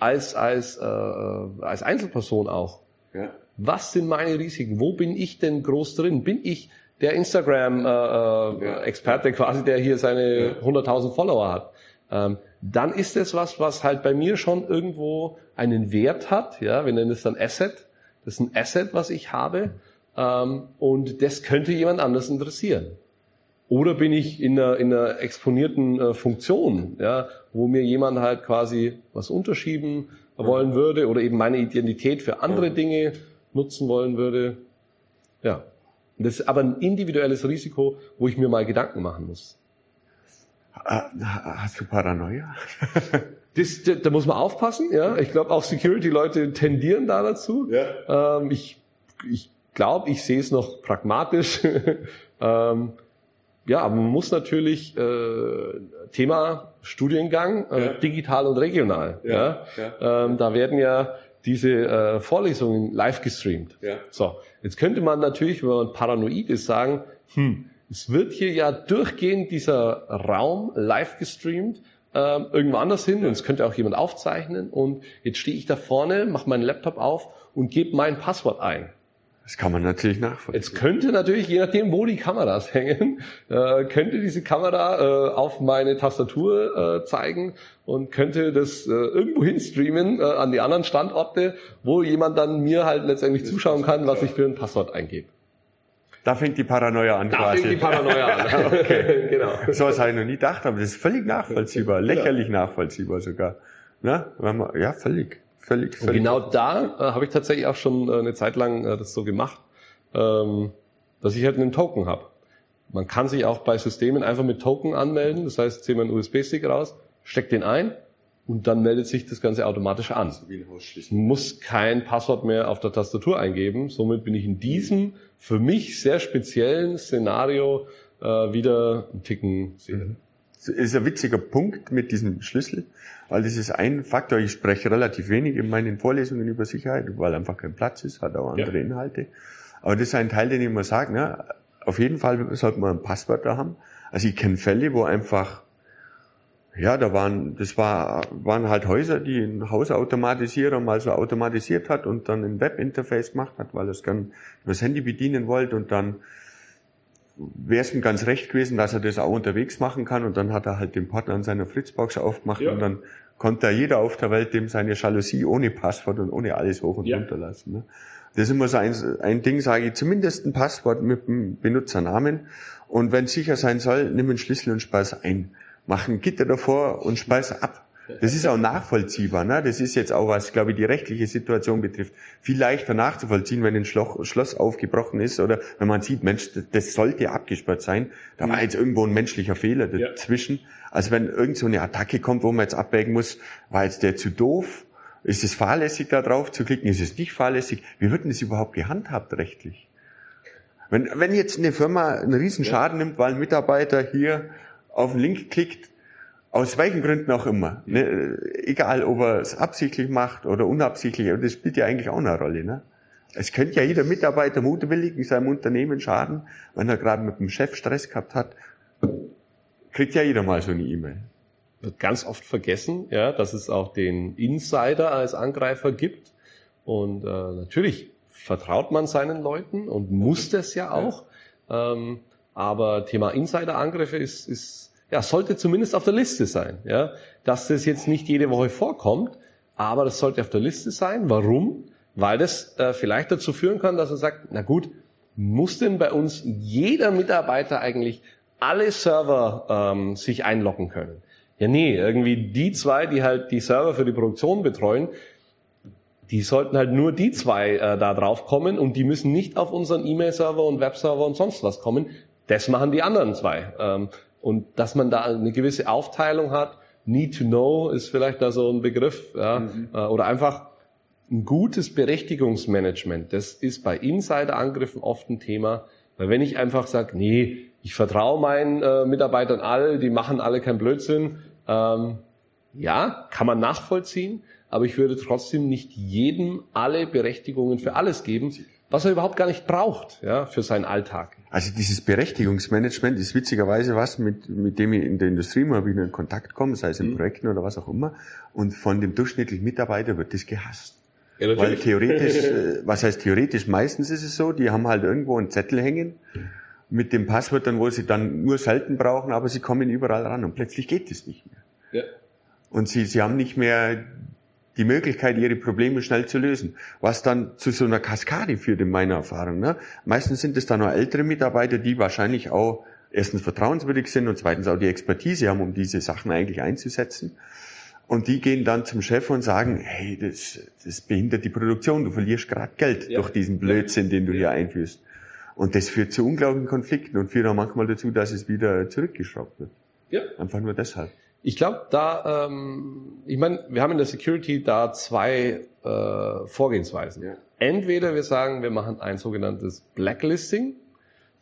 als, als, äh, als Einzelperson auch, ja. was sind meine Risiken? Wo bin ich denn groß drin? Bin ich der Instagram-Experte äh, äh, ja. quasi, der hier seine 100.000 Follower hat? Ähm, dann ist es was, was halt bei mir schon irgendwo einen Wert hat. Ja, wir nennen es dann Asset. Das ist ein Asset, was ich habe. Ähm, und das könnte jemand anders interessieren. Oder bin ich in einer, in einer exponierten äh, Funktion, ja, wo mir jemand halt quasi was unterschieben wollen würde oder eben meine Identität für andere Dinge nutzen wollen würde. Ja. Das ist aber ein individuelles Risiko, wo ich mir mal Gedanken machen muss. Ah, hast du Paranoia? [LAUGHS] das, da, da, muss man aufpassen, ja. Ich glaube auch Security-Leute tendieren da dazu. Ja. Ähm, ich ich glaube, ich sehe es noch pragmatisch. [LAUGHS] ähm, ja, aber man muss natürlich äh, Thema Studiengang äh, ja. digital und regional. Ja, ja. Ähm, da werden ja diese äh, Vorlesungen live gestreamt. Ja. So, jetzt könnte man natürlich, wenn man paranoid ist, sagen, hm, es wird hier ja durchgehend dieser Raum live gestreamt. ähm, irgendwo anders hin und es könnte auch jemand aufzeichnen und jetzt stehe ich da vorne, mache meinen Laptop auf und gebe mein Passwort ein. Das kann man natürlich nachvollziehen. Jetzt könnte natürlich, je nachdem, wo die Kameras [LAUGHS] hängen, äh, könnte diese Kamera äh, auf meine Tastatur äh, zeigen und könnte das äh, irgendwo hinstreamen äh, an die anderen Standorte, wo jemand dann mir halt letztendlich zuschauen kann, was ich für ein Passwort eingebe. Da fängt die Paranoia an Da quasi. fängt die Paranoia an. [LAUGHS] Okay. [LAUGHS] genau. So was habe ich noch nie gedacht, aber das ist völlig nachvollziehbar, lächerlich nachvollziehbar sogar. Na, man, ja, völlig, völlig, Und völlig. genau da äh, habe ich tatsächlich auch schon äh, eine Zeit lang äh, das so gemacht, ähm, dass ich halt einen Token habe. Man kann sich auch bei Systemen einfach mit Token anmelden, das heißt, ziehe man einen USB-Stick raus, steckt den ein und dann meldet sich das Ganze automatisch an. Ein Ich muss kein Passwort mehr auf der Tastatur eingeben, somit bin ich in diesem für mich sehr speziellen Szenario äh, wieder einen Ticken sicher. Das ist ein witziger Punkt mit diesem Schlüssel, weil das ist ein Faktor. Ich spreche relativ wenig in meinen Vorlesungen über Sicherheit, weil einfach kein Platz ist, hat auch andere Ja. Inhalte. Aber das ist ein Teil, den ich immer sage, ne? auf jeden Fall sollte man ein Passwort da haben. Also ich kenne Fälle, wo einfach, ja, da waren, das war, waren halt Häuser, die ein Hausautomatisierer mal so automatisiert hat und dann ein Webinterface gemacht hat, weil er es gern übers Handy bedienen wollte und dann wäre es ihm ganz recht gewesen, dass er das auch unterwegs machen kann und dann hat er halt den Partner an seiner Fritzbox aufgemacht Ja. und dann konnte da jeder auf der Welt dem seine Jalousie ohne Passwort und ohne alles hoch und Ja. runter lassen. Ne? Das ist immer so ein, ein Ding, sage ich, zumindest ein Passwort mit dem Benutzernamen und wenn es sicher sein soll, nimm einen Schlüssel und speise ein. Mach ein Gitter davor und speise ab. Das ist auch nachvollziehbar. Ne? Das ist jetzt auch, was, glaube ich, die rechtliche Situation betrifft, viel leichter nachzuvollziehen, wenn ein Schloch, Schloss aufgebrochen ist oder wenn man sieht, Mensch, das, sollte abgesperrt sein. Da war jetzt irgendwo ein menschlicher Fehler Ja. dazwischen. Also wenn irgend so eine Attacke kommt, wo man jetzt abwägen muss, war jetzt der zu doof? Ist es fahrlässig, da drauf zu klicken? Ist es nicht fahrlässig? Wie wird denn das überhaupt gehandhabt rechtlich? Wenn, wenn jetzt eine Firma einen riesen Schaden nimmt, weil ein Mitarbeiter hier auf den Link klickt, aus welchen Gründen auch immer, ne, egal ob er es absichtlich macht oder unabsichtlich, aber das spielt ja eigentlich auch eine Rolle. Ne? Es könnte ja jeder Mitarbeiter mutwillig in seinem Unternehmen schaden, wenn er gerade mit dem Chef Stress gehabt hat, kriegt ja jeder mal so eine E-Mail. wird ganz oft vergessen, ja, dass es auch den Insider als Angreifer gibt. Und äh, natürlich vertraut man seinen Leuten und muss das ja auch. Ähm, aber Thema Insider-Angriffe ist, ist, ja, sollte zumindest auf der Liste sein. Ja, dass das jetzt nicht jede Woche vorkommt, aber das sollte auf der Liste sein. Warum? Weil das äh, vielleicht dazu führen kann, dass er sagt, na gut, muss denn bei uns jeder Mitarbeiter eigentlich alle Server ähm, sich einloggen können? Ja, nee, irgendwie die zwei, die halt die Server für die Produktion betreuen, die sollten halt nur die zwei äh, da drauf kommen und die müssen nicht auf unseren E-Mail-Server und Webserver und sonst was kommen. Das machen die anderen zwei. Ähm, und dass man da eine gewisse Aufteilung hat, Need to Know ist vielleicht da so ein Begriff, ja, äh, oder einfach ein gutes Berechtigungsmanagement. Das ist bei Insider-Angriffen oft ein Thema, weil wenn ich einfach sage, nee, ich vertraue meinen äh, Mitarbeitern alle, die machen alle keinen Blödsinn, ähm, ja, kann man nachvollziehen, aber ich würde trotzdem nicht jedem alle Berechtigungen für alles geben, was er überhaupt gar nicht braucht, ja, für seinen Alltag. Also dieses Berechtigungsmanagement ist witzigerweise was, mit, mit dem ich in der Industrie mal wieder in Kontakt komme, sei es in Mhm. Projekten oder was auch immer. Und von dem durchschnittlichen Mitarbeiter wird das gehasst. Ja, Weil theoretisch, [LAUGHS] äh, was heißt theoretisch? Meistens ist es so, die haben halt irgendwo einen Zettel hängen mit dem Passwort, dann wo sie dann nur selten brauchen, aber sie kommen überall ran und plötzlich geht es nicht mehr. Ja. Und sie, sie haben nicht mehr die Möglichkeit, ihre Probleme schnell zu lösen. Was dann zu so einer Kaskade führt in meiner Erfahrung. Ne? Meistens sind es dann nur ältere Mitarbeiter, die wahrscheinlich auch erstens vertrauenswürdig sind und zweitens auch die Expertise haben, um diese Sachen eigentlich einzusetzen. Und die gehen dann zum Chef und sagen, hey, das, das behindert die Produktion, du verlierst gerade Geld Ja. durch diesen Blödsinn, den du hier einführst. Und das führt zu unglaublichen Konflikten und führt auch manchmal dazu, dass es wieder zurückgeschraubt wird. Ja. Einfach nur deshalb. Ich glaube, da, ähm, ich meine, wir haben in der Security da zwei äh, Vorgehensweisen. Ja. Entweder wir sagen, wir machen ein sogenanntes Blacklisting.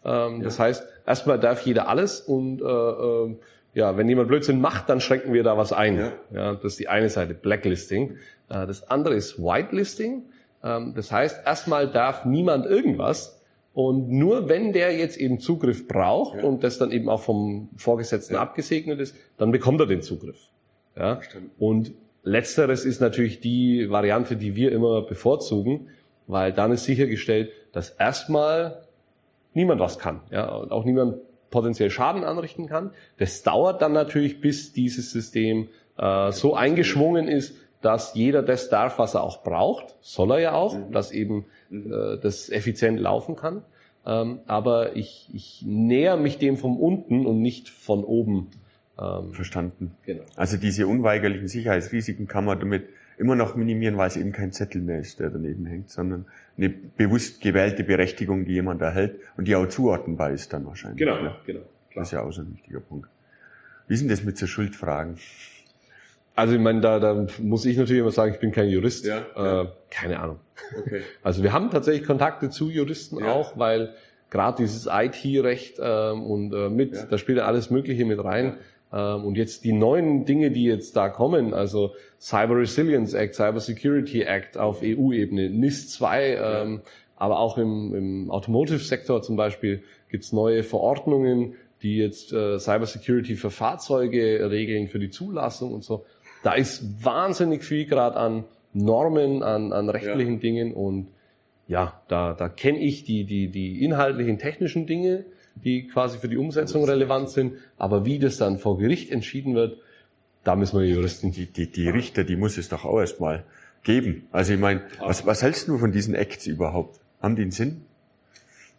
Ähm, Das heißt, erstmal darf jeder alles und äh, äh, ja, wenn jemand Blödsinn macht, dann schränken wir da was ein. Ja. Ja, das ist die eine Seite, Blacklisting. Äh, das andere ist Whitelisting. Ähm, das heißt, erstmal darf niemand irgendwas. Und nur wenn der jetzt eben Zugriff braucht Ja. und das dann eben auch vom Vorgesetzten Ja. abgesegnet ist, dann bekommt er den Zugriff. Ja? Und letzteres ist natürlich die Variante, die wir immer bevorzugen, weil dann ist sichergestellt, dass erstmal niemand was kann, ja, und auch niemand potenziell Schaden anrichten kann. Das dauert dann natürlich, bis dieses System äh, so eingeschwungen ist, dass jeder das darf, was er auch braucht, soll er ja auch, mhm. dass eben mhm. äh, das effizient laufen kann. Ähm, aber ich, ich näher mich dem von unten und nicht von oben. Ähm, Verstanden. Genau. Also diese unweigerlichen Sicherheitsrisiken kann man damit immer noch minimieren, weil es eben kein Zettel mehr ist, der daneben hängt, sondern eine bewusst gewählte Berechtigung, die jemand erhält und die auch zuordnenbar ist dann wahrscheinlich. Genau, ja. genau. Klar. Das ist ja auch so ein wichtiger Punkt. Wie sind das mit so Schuldfragen? Also ich meine, da, da muss ich natürlich immer sagen, ich bin kein Jurist. Ja, äh, keine Ahnung. Okay. [LAUGHS] Also wir haben tatsächlich Kontakte zu Juristen ja. auch, weil gerade dieses IT-Recht ähm, und äh, mit, ja. da spielt ja alles Mögliche mit rein. Ähm, und jetzt die neuen Dinge, die jetzt da kommen, also Cyber Resilience Act, Cyber Security Act auf EU-Ebene, NIS 2, ähm, aber auch im, im Automotive-Sektor zum Beispiel gibt's neue Verordnungen, die jetzt äh, Cyber Security für Fahrzeuge regeln, für die Zulassung und so. Da ist wahnsinnig viel gerade an Normen, an, an rechtlichen ja. Dingen und ja, da, da kenne ich die, die, die inhaltlichen, technischen Dinge, die quasi für die Umsetzung relevant sind, aber wie das dann vor Gericht entschieden wird, da müssen wir Juristen. Die, die, die Richter, die muss es doch auch erstmal geben. Also ich meine, was, was hältst du von diesen Acts überhaupt? Haben die einen Sinn?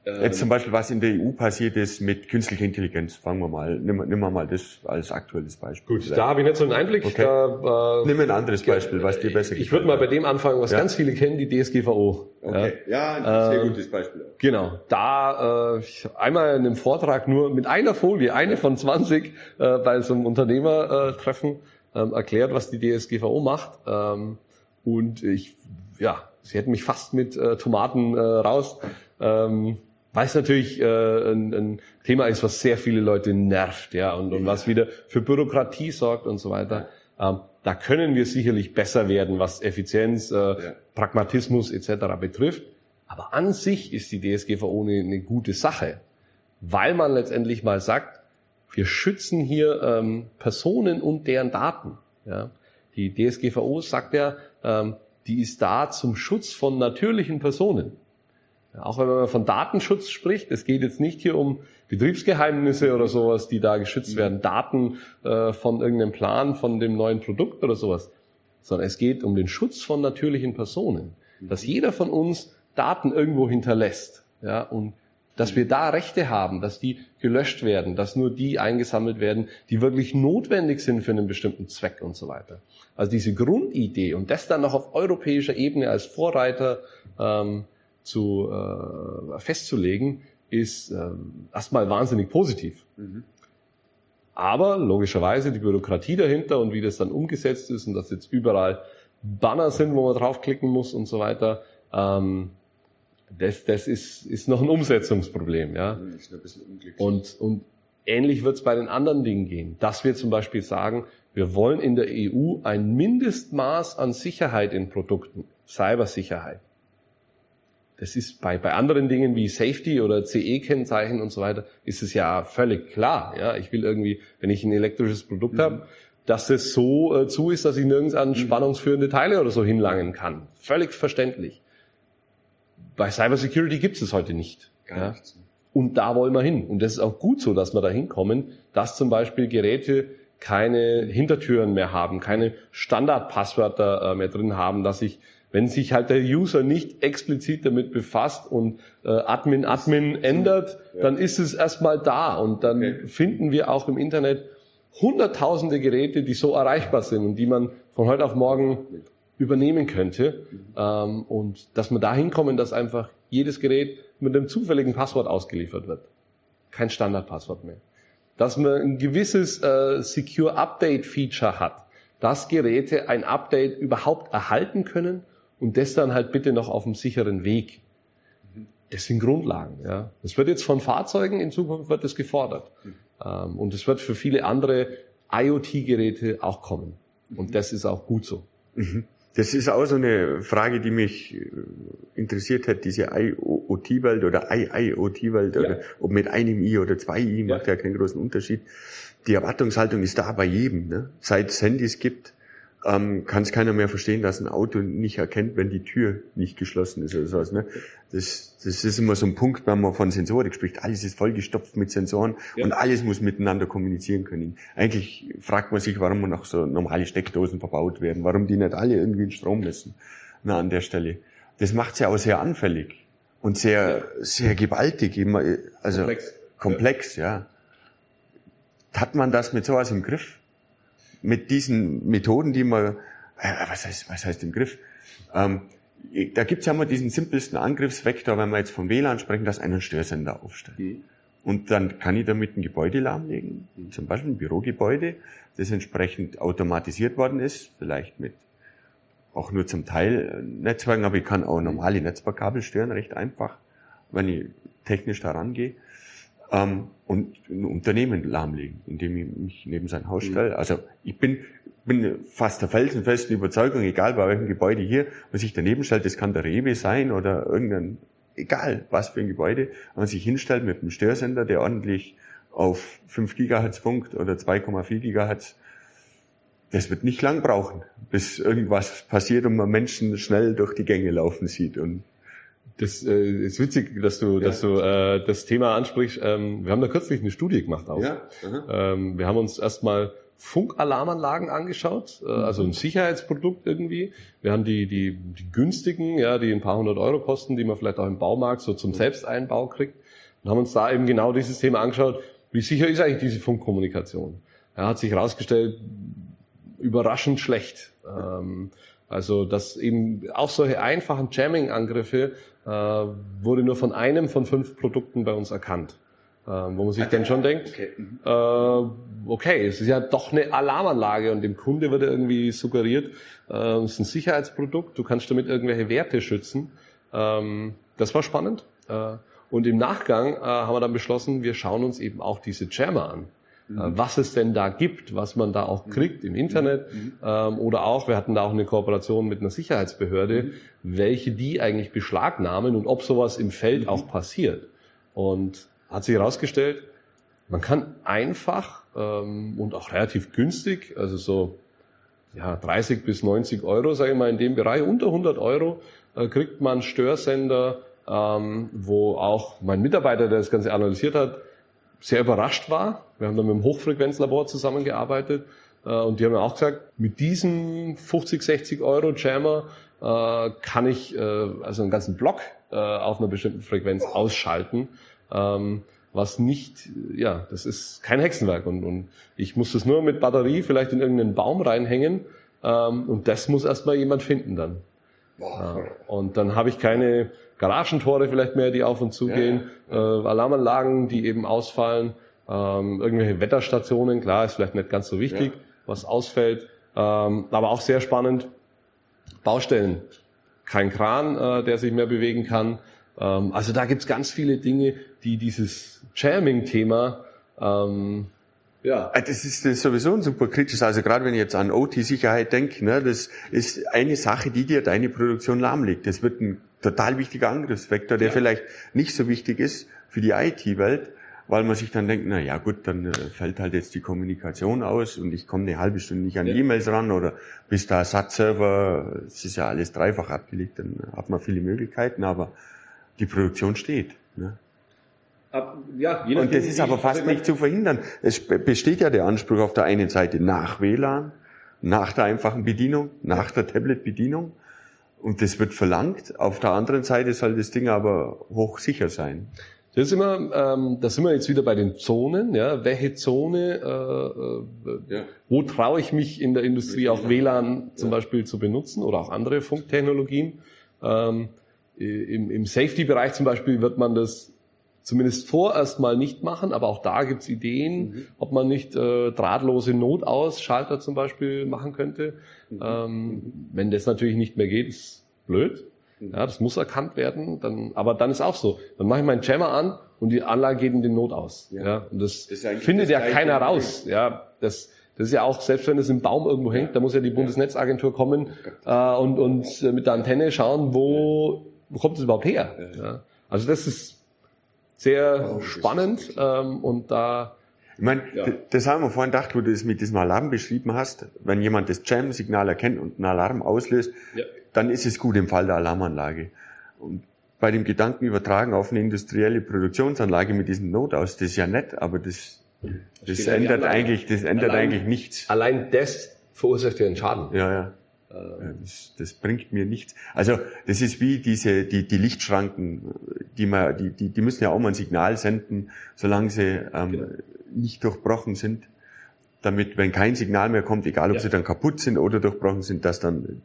Ähm, Jetzt zum Beispiel, was in der EU passiert ist mit künstlicher Intelligenz. Fangen wir mal, nimm, nimm mal das als aktuelles Beispiel. Gut, da habe ich nicht so einen Einblick. Okay. Da, äh, nimm ein anderes Beispiel, was dir besser gefällt. Ich würde mal bei dem anfangen, was ja? ganz viele kennen, die DSGVO. Okay, ja, ja ein sehr äh, gutes Beispiel. Genau, da äh, ich einmal in einem Vortrag nur mit einer Folie, eine von 20, äh, bei so einem Unternehmertreffen ähm, erklärt, was die DSGVO macht. Ähm, und ich, ja, sie hätten mich fast mit äh, Tomaten äh, raus. Ähm, weil es natürlich äh, ein, ein Thema ist, was sehr viele Leute nervt, ja, und, und was wieder für Bürokratie sorgt und so weiter. Ähm, da können wir sicherlich besser werden, was Effizienz, äh, ja. Pragmatismus etc. betrifft. Aber an sich ist die DSGVO eine, eine gute Sache, weil man letztendlich mal sagt, wir schützen hier ähm, Personen und deren Daten. Ja. Die DSGVO sagt ja, ähm, die ist da zum Schutz von natürlichen Personen. Auch wenn man von Datenschutz spricht, es geht jetzt nicht hier um Betriebsgeheimnisse oder sowas, die da geschützt werden, Daten äh, von irgendeinem Plan, von dem neuen Produkt oder sowas, sondern es geht um den Schutz von natürlichen Personen. Dass jeder von uns Daten irgendwo hinterlässt, ja, und dass wir da Rechte haben, dass die gelöscht werden, dass nur die eingesammelt werden, die wirklich notwendig sind für einen bestimmten Zweck und so weiter. Also diese Grundidee und das dann noch auf europäischer Ebene als Vorreiter ähm, zu äh, festzulegen, ist äh, erstmal wahnsinnig positiv. Mhm. Aber logischerweise die Bürokratie dahinter und wie das dann umgesetzt ist und dass jetzt überall Banner sind, wo man draufklicken muss und so weiter, ähm, das, das ist, ist noch ein Umsetzungsproblem. Ja? Und, und ähnlich wird es bei den anderen Dingen gehen, dass wir zum Beispiel sagen, wir wollen in der EU ein Mindestmaß an Sicherheit in Produkten, Cybersicherheit. Das ist bei, bei anderen Dingen wie Safety oder CE-Kennzeichen und so weiter, ist es ja völlig klar. Ja, ich will irgendwie, wenn ich ein elektrisches Produkt mhm. habe, dass es so äh, zu ist, dass ich nirgends an mhm. spannungsführende Teile oder so hinlangen kann. Völlig verständlich. Bei Cybersecurity gibt es heute nicht. Gar ja. nichts. Und da wollen wir hin. Und das ist auch gut so, dass wir da hinkommen, dass zum Beispiel Geräte keine Hintertüren mehr haben, keine Standardpasswörter äh, mehr drin haben, dass ich wenn sich halt der User nicht explizit damit befasst und äh, Admin Admin ändert, ja. dann ist es erstmal da und dann okay. finden wir auch im Internet hunderttausende Geräte, die so erreichbar sind und die man von heute auf morgen übernehmen könnte. Mhm. Ähm, und dass wir da hinkommen, dass einfach jedes Gerät mit einem zufälligen Passwort ausgeliefert wird. Kein Standardpasswort mehr. Dass man ein gewisses äh, Secure Update Feature hat, dass Geräte ein Update überhaupt erhalten können und das dann halt bitte noch auf einem sicheren Weg. Das sind Grundlagen. Ja. Das wird jetzt von Fahrzeugen, in Zukunft wird das gefordert. Mhm. und es wird für viele andere IoT-Geräte auch kommen. Und mhm. das ist auch gut so. Mhm. Das ist auch so eine Frage, die mich äh, interessiert hat, diese IoT-Welt oder IIoT-Welt, ja. oder ob mit einem I oder zwei I, macht ja. ja keinen großen Unterschied. Die Erwartungshaltung ist da bei jedem. Ne? Seit es Handys gibt, ähm, kann es keiner mehr verstehen, dass ein Auto nicht erkennt, wenn die Tür nicht geschlossen ist oder sowas. Ne? Das, das ist immer so ein Punkt, wenn man von Sensorik spricht. Alles ist vollgestopft mit Sensoren ja. und alles muss miteinander kommunizieren können. Eigentlich fragt man sich, warum noch so normale Steckdosen verbaut werden, warum die nicht alle irgendwie den Strom messen Na, an der Stelle. Das macht sie auch sehr anfällig und sehr, ja. sehr gewaltig, immer, also komplex, komplex ja. ja. Hat man das mit sowas im Griff? Mit diesen Methoden, die man, äh, was heißt, was heißt im Griff? Ähm, da gibt's ja mal diesen simpelsten Angriffsvektor, wenn wir jetzt vom WLAN sprechen, dass einen Störsender aufstellt. Mhm. Und dann kann ich damit ein Gebäude lahmlegen, zum Beispiel ein Bürogebäude, das entsprechend automatisiert worden ist, vielleicht mit auch nur zum Teil Netzwerken, aber ich kann auch normale Netzwerkkabel stören, recht einfach, wenn ich technisch da rangehe ähm, und ein Unternehmen lahmlegen, indem ich mich neben sein Haus mhm. stelle. Also ich bin, bin fast der felsenfesten Überzeugung, egal bei welchem Gebäude hier, was sich daneben stellt, das kann der Rewe sein oder irgendein, egal was für ein Gebäude, wenn man sich hinstellt mit einem Störsender, der ordentlich auf 5 Gigahertz funkt oder 2,4 Gigahertz, das wird nicht lang brauchen, bis irgendwas passiert und man Menschen schnell durch die Gänge laufen sieht und das äh, ist witzig, dass du, ja. dass du äh, das Thema ansprichst. Ähm, wir haben da kürzlich eine Studie gemacht auch. Ja. Ähm, wir haben uns erstmal Funkalarmanlagen angeschaut, äh, mhm. also ein Sicherheitsprodukt irgendwie. Wir haben die, die, die günstigen, ja, die ein paar hundert Euro kosten, die man vielleicht auch im Baumarkt so zum mhm. Selbsteinbau kriegt. Und haben uns da eben genau dieses Thema angeschaut. Wie sicher ist eigentlich diese Funkkommunikation? Ja, hat sich herausgestellt, überraschend schlecht. Ähm, also dass eben auch solche einfachen Jamming-Angriffe wurde nur von einem von fünf Produkten bei uns erkannt. Äh, wo man sich okay. dann schon denkt, okay. Mhm. äh, okay, es ist ja doch eine Alarmanlage und dem Kunde wird irgendwie suggeriert, äh, es ist ein Sicherheitsprodukt, du kannst damit irgendwelche Werte schützen. Ähm, das war spannend. Äh, und im Nachgang äh, haben wir dann beschlossen, wir schauen uns eben auch diese Jammer an. Äh, mhm. was es denn da gibt, was man da auch kriegt im Internet mhm. ähm, oder auch, wir hatten da auch eine Kooperation mit einer Sicherheitsbehörde, mhm. welche die eigentlich beschlagnahmen und ob sowas im Feld auch passiert. Und hat sich herausgestellt, man kann einfach ähm, und auch relativ günstig, also so ja, 30 bis 90 Euro, sage ich mal, in dem Bereich, unter 100 Euro, äh, kriegt man Störsender, ähm, wo auch mein Mitarbeiter, der das Ganze analysiert hat, sehr überrascht war. Wir haben da mit dem Hochfrequenzlabor zusammengearbeitet äh, und die haben auch gesagt, mit diesem 50, 60 Euro Jammer äh, kann ich äh, also einen ganzen Block äh, auf einer bestimmten Frequenz ausschalten. Ähm, was nicht, ja, das ist kein Hexenwerk und, und ich muss das nur mit Batterie vielleicht in irgendeinen Baum reinhängen ähm, und das muss erstmal jemand finden dann. Boah. Und dann habe ich keine Garagentore vielleicht mehr, die auf und zu gehen, ja. Äh, Alarmanlagen, die eben ausfallen, ähm, irgendwelche Wetterstationen, klar, ist vielleicht nicht ganz so wichtig, ja. was ausfällt, ähm, aber auch sehr spannend, Baustellen, kein Kran, äh, der sich mehr bewegen kann. Ähm, also da gibt's ganz viele Dinge, die dieses Jamming-Thema ähm, ja. Äh, das ist, das ist sowieso ein super kritisches. Also gerade wenn ich jetzt an OT-Sicherheit denke, ne, das ist eine Sache, die dir deine Produktion lahmlegt. Das wird ein total wichtiger Angriffsvektor, der ja. vielleicht nicht so wichtig ist für die IT-Welt, weil man sich dann denkt, na ja gut, dann äh, fällt halt jetzt die Kommunikation aus und ich komme eine halbe Stunde nicht an ja. E-Mails ran oder bis da SAT-Server, es ist ja alles dreifach abgelegt, dann hat man viele Möglichkeiten, aber die Produktion steht. Ne? Ab, ja, und das ist aber fast nicht zu verhindern. Es besteht ja der Anspruch auf der einen Seite nach WLAN, nach der einfachen Bedienung, nach der Tablet-Bedienung. Und das wird verlangt. Auf der anderen Seite soll das Ding aber hochsicher sein. Das ist immer, ähm, da sind wir jetzt wieder bei den Zonen. Ja, welche Zone, äh, äh, ja. wo traue ich mich in der Industrie auch WLAN zum ja. Beispiel zu benutzen oder auch andere Funktechnologien? Ähm, Im im Safety-Bereich zum Beispiel wird man das zumindest vorerst mal nicht machen, aber auch da gibt's Ideen, mhm. ob man nicht äh, drahtlose Notausschalter zum Beispiel machen könnte. Mhm. Ähm, wenn das natürlich nicht mehr geht, ist blöd. Mhm. Ja, das muss erkannt werden. Dann, aber dann ist auch so. Dann mache ich meinen Jammer an und die Anlage geht in den Not aus. Ja. ja und das, das findet ja keiner raus. Ja, das Das ist ja auch, selbst wenn es im Baum irgendwo hängt, da muss ja die Bundesnetzagentur kommen äh, und, und mit der Antenne schauen, wo, wo kommt es überhaupt her. Ja. Also das ist sehr spannend ähm, und da ich meine, ja. das haben wir vorhin gedacht, wo du das mit diesem Alarm beschrieben hast. Wenn jemand das Jam-Signal erkennt und einen Alarm auslöst, ja. dann ist es gut im Fall der Alarmanlage. Und bei dem Gedanken übertragen auf eine industrielle Produktionsanlage mit diesem Notaus, das ist ja nett, aber das, das, das ändert eigentlich, das ändert allein, eigentlich nichts. Allein das verursacht ja einen Schaden. Ja, ja. Ähm. Das, das bringt mir nichts. Also das ist wie diese die, die Lichtschranken, die man, die, die, die müssen ja auch mal ein Signal senden, solange sie ähm, genau nicht durchbrochen sind, damit, wenn kein Signal mehr kommt, egal ob ja. sie dann kaputt sind oder durchbrochen sind, dass dann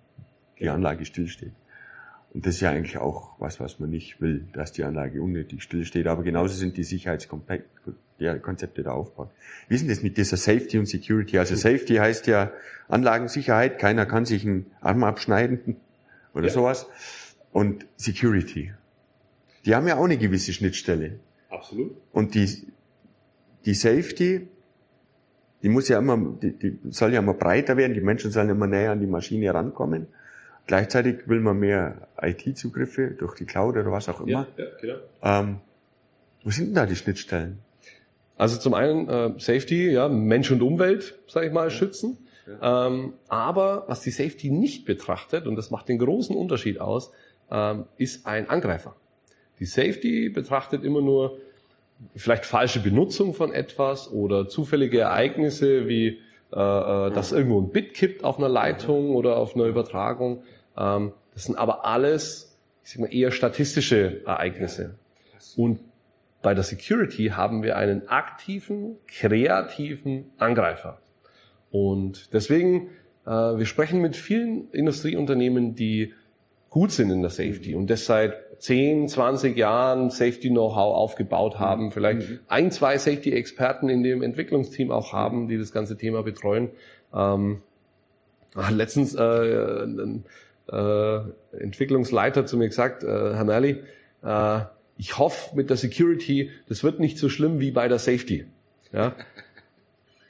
die Anlage stillsteht. Und das ist ja eigentlich auch was, was man nicht will, dass die Anlage unnötig stillsteht. Aber genauso sind die Sicherheitskonzepte da aufgebaut. Wie ist denn das mit dieser Safety und Security? Also Safety heißt ja Anlagensicherheit, keiner kann sich einen Arm abschneiden [LAUGHS] oder ja. sowas. Und Security. Die haben ja auch eine gewisse Schnittstelle. Absolut. Und die, die Safety, die muss ja immer, die, die soll ja immer breiter werden, die Menschen sollen immer näher an die Maschine rankommen. Gleichzeitig will man mehr IT-Zugriffe durch die Cloud oder was auch immer. Ja, ja, genau. Ähm, wo sind denn da die Schnittstellen? Also zum einen äh, Safety, ja, Mensch und Umwelt, sage ich mal, ja. schützen. Ja. Ähm, aber was die Safety nicht betrachtet, und das macht den großen Unterschied aus, ähm, ist ein Angreifer. Die Safety betrachtet immer nur, vielleicht falsche Benutzung von etwas oder zufällige Ereignisse wie äh, äh, dass irgendwo ein Bit kippt auf einer Leitung oder auf einer Übertragung. Ähm, das sind aber alles, ich sag mal, eher statistische Ereignisse. Und bei der Security haben wir einen aktiven, kreativen Angreifer. Und deswegen, äh, wir sprechen mit vielen Industrieunternehmen, die gut sind in der Safety und das seit 10, 20 Jahren Safety-Know-how aufgebaut mhm. haben, vielleicht mhm. ein, zwei Safety-Experten in dem Entwicklungsteam auch haben, die das ganze Thema betreuen. Ähm, letztens äh, ein äh, Entwicklungsleiter zu mir gesagt, äh, Herr Merli, äh, ich hoffe mit der Security, das wird nicht so schlimm wie bei der Safety. Ja?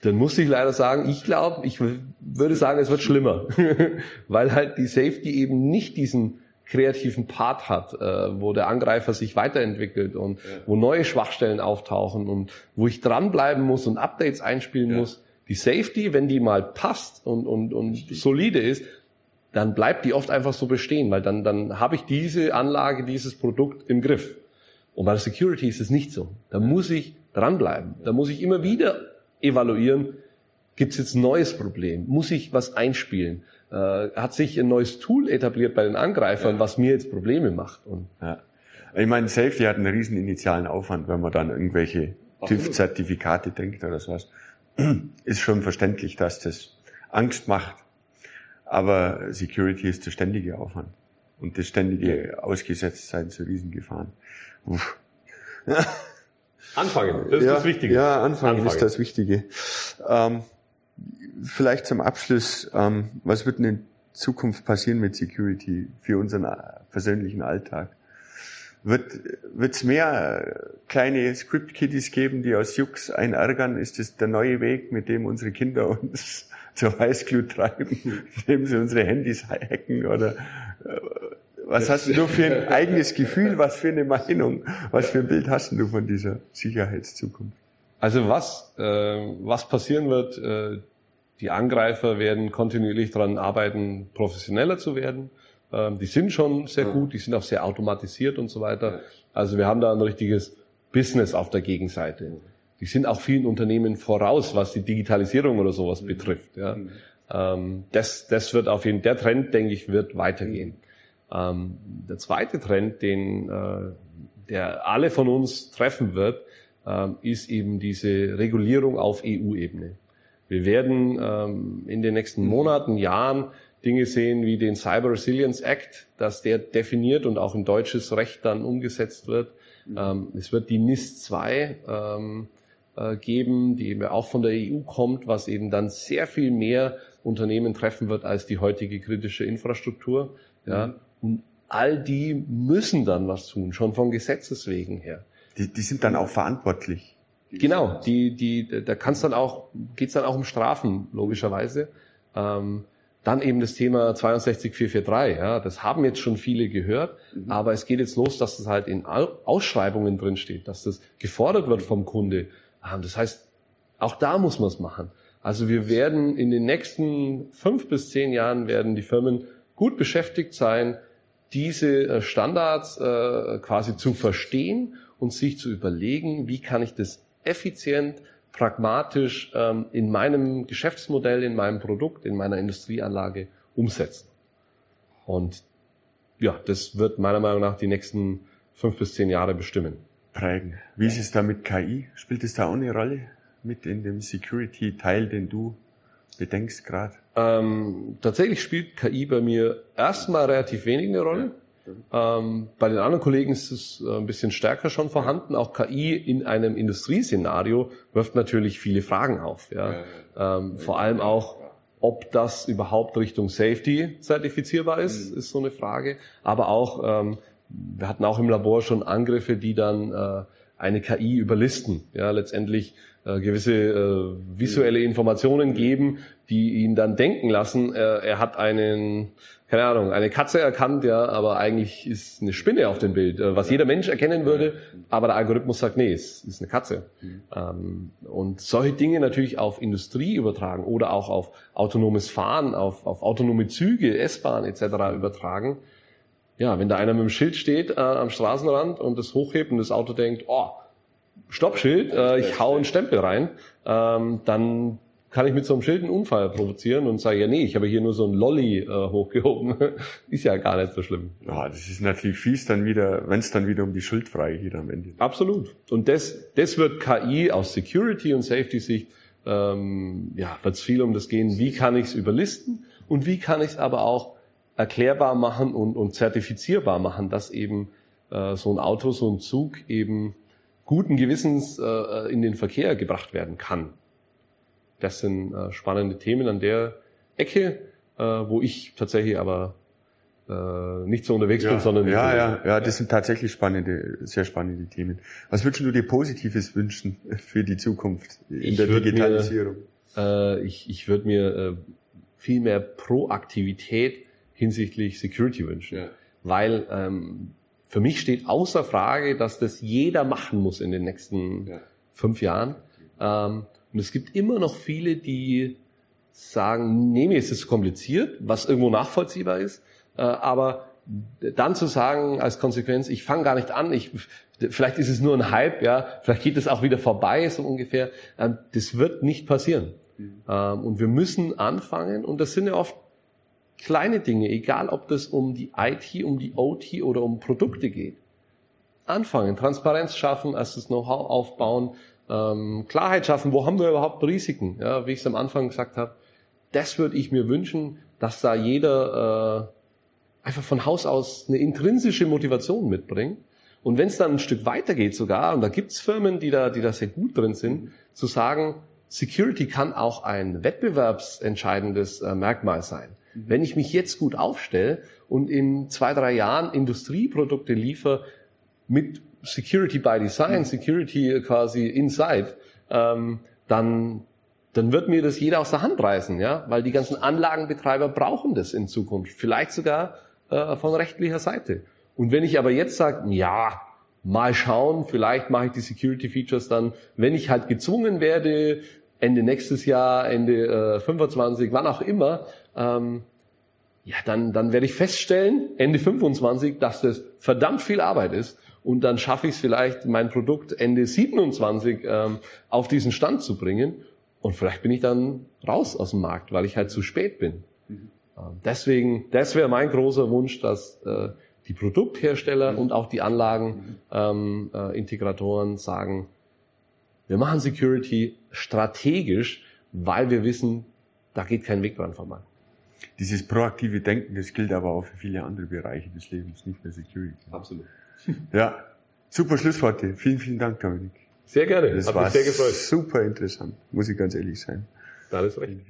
Dann muss ich leider sagen, ich glaube, ich würde sagen, es wird schlimmer, [LAUGHS] weil halt die Safety eben nicht diesen kreativen Part hat, äh, wo der Angreifer sich weiterentwickelt und ja. wo neue Schwachstellen auftauchen und wo ich dranbleiben muss und Updates einspielen ja. muss. Die Safety, wenn die mal passt und, und, und solide ist, dann bleibt die oft einfach so bestehen, weil dann, dann habe ich diese Anlage, dieses Produkt im Griff. Und bei der Security ist es nicht so. Da muss ich dranbleiben. Da muss ich immer wieder evaluieren, gibt es jetzt ein neues Problem? Muss ich was einspielen? Äh, hat sich ein neues Tool etabliert bei den Angreifern, ja. was mir jetzt Probleme macht? Und ja. Ich meine, Safety hat einen riesen initialen Aufwand, wenn man dann irgendwelche TÜV-Zertifikate denkt oder sowas. [CLEARS THROAT] Ist schon verständlich, dass das Angst macht. Aber Security ist der ständige Aufwand. Und das ständige Ausgesetztsein zu Riesengefahren. Uff. Anfangen, das ist ja, das Wichtige. Ja, anfangen, anfangen. ist das Wichtige. Ähm, vielleicht zum Abschluss, ähm, was wird denn in Zukunft passieren mit Security für unseren äh, persönlichen Alltag? Wird es mehr kleine Script-Kiddies geben, die aus Jux einen ärgern? Ist das der neue Weg, mit dem unsere Kinder [LAUGHS] uns zur Weißglut treiben, [LAUGHS] indem sie unsere Handys hacken? Oder äh, was hast du für ein eigenes Gefühl, was für eine Meinung, was für ein Bild hast du von dieser Sicherheitszukunft? Also was, äh, was passieren wird, äh, die Angreifer werden kontinuierlich daran arbeiten, professioneller zu werden. Ähm, die sind schon sehr gut, die sind auch sehr automatisiert und so weiter. Also wir haben da ein richtiges Business auf der Gegenseite. Die sind auch vielen Unternehmen voraus, was die Digitalisierung oder sowas mhm. betrifft. Ja. Mhm. Ähm, das, das wird auf jeden der Trend, denke ich, wird weitergehen. Ähm, der zweite Trend, den äh, der alle von uns treffen wird, ähm, ist eben diese Regulierung auf EU-Ebene. Wir werden ähm, in den nächsten mhm. Monaten, Jahren Dinge sehen wie den Cyber Resilience Act, dass der definiert und auch in deutsches Recht dann umgesetzt wird. Mhm. Ähm, es wird die NIS 2 ähm, äh, geben, die eben auch von der EU kommt, was eben dann sehr viel mehr Unternehmen treffen wird als die heutige kritische Infrastruktur. Ja. Mhm. Und all die müssen dann was tun, schon von Gesetzes wegen her. Die, die sind dann auch verantwortlich Genau, die, die, da kann's dann auch, geht's dann auch um Strafen, logischerweise. Ähm, dann eben das Thema 62443, ja, das haben jetzt schon viele gehört, mhm. aber es geht jetzt los, dass es halt in Ausschreibungen drin steht, dass das gefordert wird vom Kunde. Ähm, das heißt, auch da muss man es machen. Also wir werden in den nächsten fünf bis zehn Jahren werden die Firmen gut beschäftigt sein, diese äh, Standards äh, quasi zu verstehen und sich zu überlegen, wie kann ich das effizient, pragmatisch ähm, in meinem Geschäftsmodell, in meinem Produkt, in meiner Industrieanlage umsetzen. Und ja, das wird meiner Meinung nach die nächsten fünf bis zehn Jahre bestimmen. Prägen. Wie ist es da mit KI? Spielt es da auch eine Rolle mit in dem Security-Teil, den du bedenkst gerade? Ähm, tatsächlich spielt KI bei mir erstmal relativ wenig eine Rolle. Ähm, bei den anderen Kollegen ist es äh, ein bisschen stärker schon vorhanden. Auch KI in einem Industrieszenario wirft natürlich viele Fragen auf. Ja. Ähm, vor allem auch, ob das überhaupt Richtung Safety zertifizierbar ist, mhm. ist so eine Frage. Aber auch, ähm, wir hatten auch im Labor schon Angriffe, die dann äh, eine KI überlisten. Ja, letztendlich äh, gewisse äh, visuelle Informationen geben, die ihn dann denken lassen, äh, er hat einen, keine Ahnung, eine Katze erkannt, ja, aber eigentlich ist eine Spinne auf dem Bild, äh, was jeder Mensch erkennen würde, aber der Algorithmus sagt, nee, es ist eine Katze. Mhm. Ähm, und solche Dinge natürlich auf Industrie übertragen oder auch auf autonomes Fahren, auf, auf autonome Züge, S-Bahn etc. übertragen. Ja, wenn da einer mit dem Schild steht äh, am Straßenrand und das hochhebt und das Auto denkt, oh, Stoppschild, äh, ich hau einen Stempel rein, ähm, dann kann ich mit so einem Schild einen Unfall provozieren und sage, ja nee, ich habe hier nur so ein Lolly äh, hochgehoben. [LAUGHS] ist ja gar nicht so schlimm. Ja, das ist natürlich fies dann wieder, wenn es dann wieder um die Schuldfrage geht am Ende. Absolut. Und das, das wird KI aus Security und Safety Sicht, ähm, ja, wird es viel um das gehen, wie kann ich es überlisten und wie kann ich es aber auch erklärbar machen und, und zertifizierbar machen, dass eben äh, so ein Auto, so ein Zug eben guten Gewissens äh, in den Verkehr gebracht werden kann. Das sind äh, spannende Themen an der Ecke, äh, wo ich tatsächlich aber äh, nicht so unterwegs ja, bin, sondern ja, ja, ja, das sind tatsächlich spannende, sehr spannende Themen. Was würdest du dir Positives wünschen für die Zukunft in ich der Digitalisierung? Mir, äh, ich ich würde mir äh, viel mehr Proaktivität hinsichtlich Security wünschen, ja. weil ähm, für mich steht außer Frage, dass das jeder machen muss in den nächsten ja. fünf Jahren. Ähm, und es gibt immer noch viele, die sagen, nee, mir ist es kompliziert, was irgendwo nachvollziehbar ist. Äh, aber dann zu sagen als Konsequenz, ich fange gar nicht an, ich, vielleicht ist es nur ein Hype, ja, vielleicht geht es auch wieder vorbei, so ungefähr. Ähm, das wird nicht passieren. Mhm. Ähm, und wir müssen anfangen, und das sind ja oft kleine Dinge, egal ob das um die IT, um die OT oder um Produkte geht. Anfangen, Transparenz schaffen, erstes Know-how aufbauen, ähm, Klarheit schaffen, wo haben wir überhaupt Risiken? Ja, wie ich es am Anfang gesagt habe, das würde ich mir wünschen, dass da jeder äh, einfach von Haus aus eine intrinsische Motivation mitbringt. Und wenn es dann ein Stück weitergeht sogar, und da gibt's Firmen, die da, die da sehr gut drin sind, zu sagen, Security kann auch ein wettbewerbsentscheidendes äh, Merkmal sein. Wenn ich mich jetzt gut aufstelle und in zwei, drei Jahren Industrieprodukte liefere mit Security by Design, Security quasi inside, ähm, dann, dann wird mir das jeder aus der Hand reißen, ja, weil die ganzen Anlagenbetreiber brauchen das in Zukunft, vielleicht sogar äh, von rechtlicher Seite. Und wenn ich aber jetzt sage, ja, mal schauen, vielleicht mache ich die Security Features dann, wenn ich halt gezwungen werde, Ende nächstes Jahr, Ende äh, 25, wann auch immer, ähm, ja, dann, dann werde ich feststellen, Ende 25, dass das verdammt viel Arbeit ist und dann schaffe ich es vielleicht, mein Produkt Ende 27 ähm, auf diesen Stand zu bringen und vielleicht bin ich dann raus aus dem Markt, weil ich halt zu spät bin. Mhm. Ähm, deswegen, das wäre mein großer Wunsch, dass äh, die Produkthersteller mhm. und auch die Anlagenintegratoren ähm, äh, sagen, wir machen Security strategisch, weil wir wissen, da geht kein Weg dran vorbei. Dieses proaktive Denken, das gilt aber auch für viele andere Bereiche des Lebens, nicht nur Security. Absolut. Ja, super Schlussworte. Vielen, vielen Dank, Dominik. Sehr gerne. Das Hat war mich sehr gefreut. super interessant, muss ich ganz ehrlich sein. Alles recht.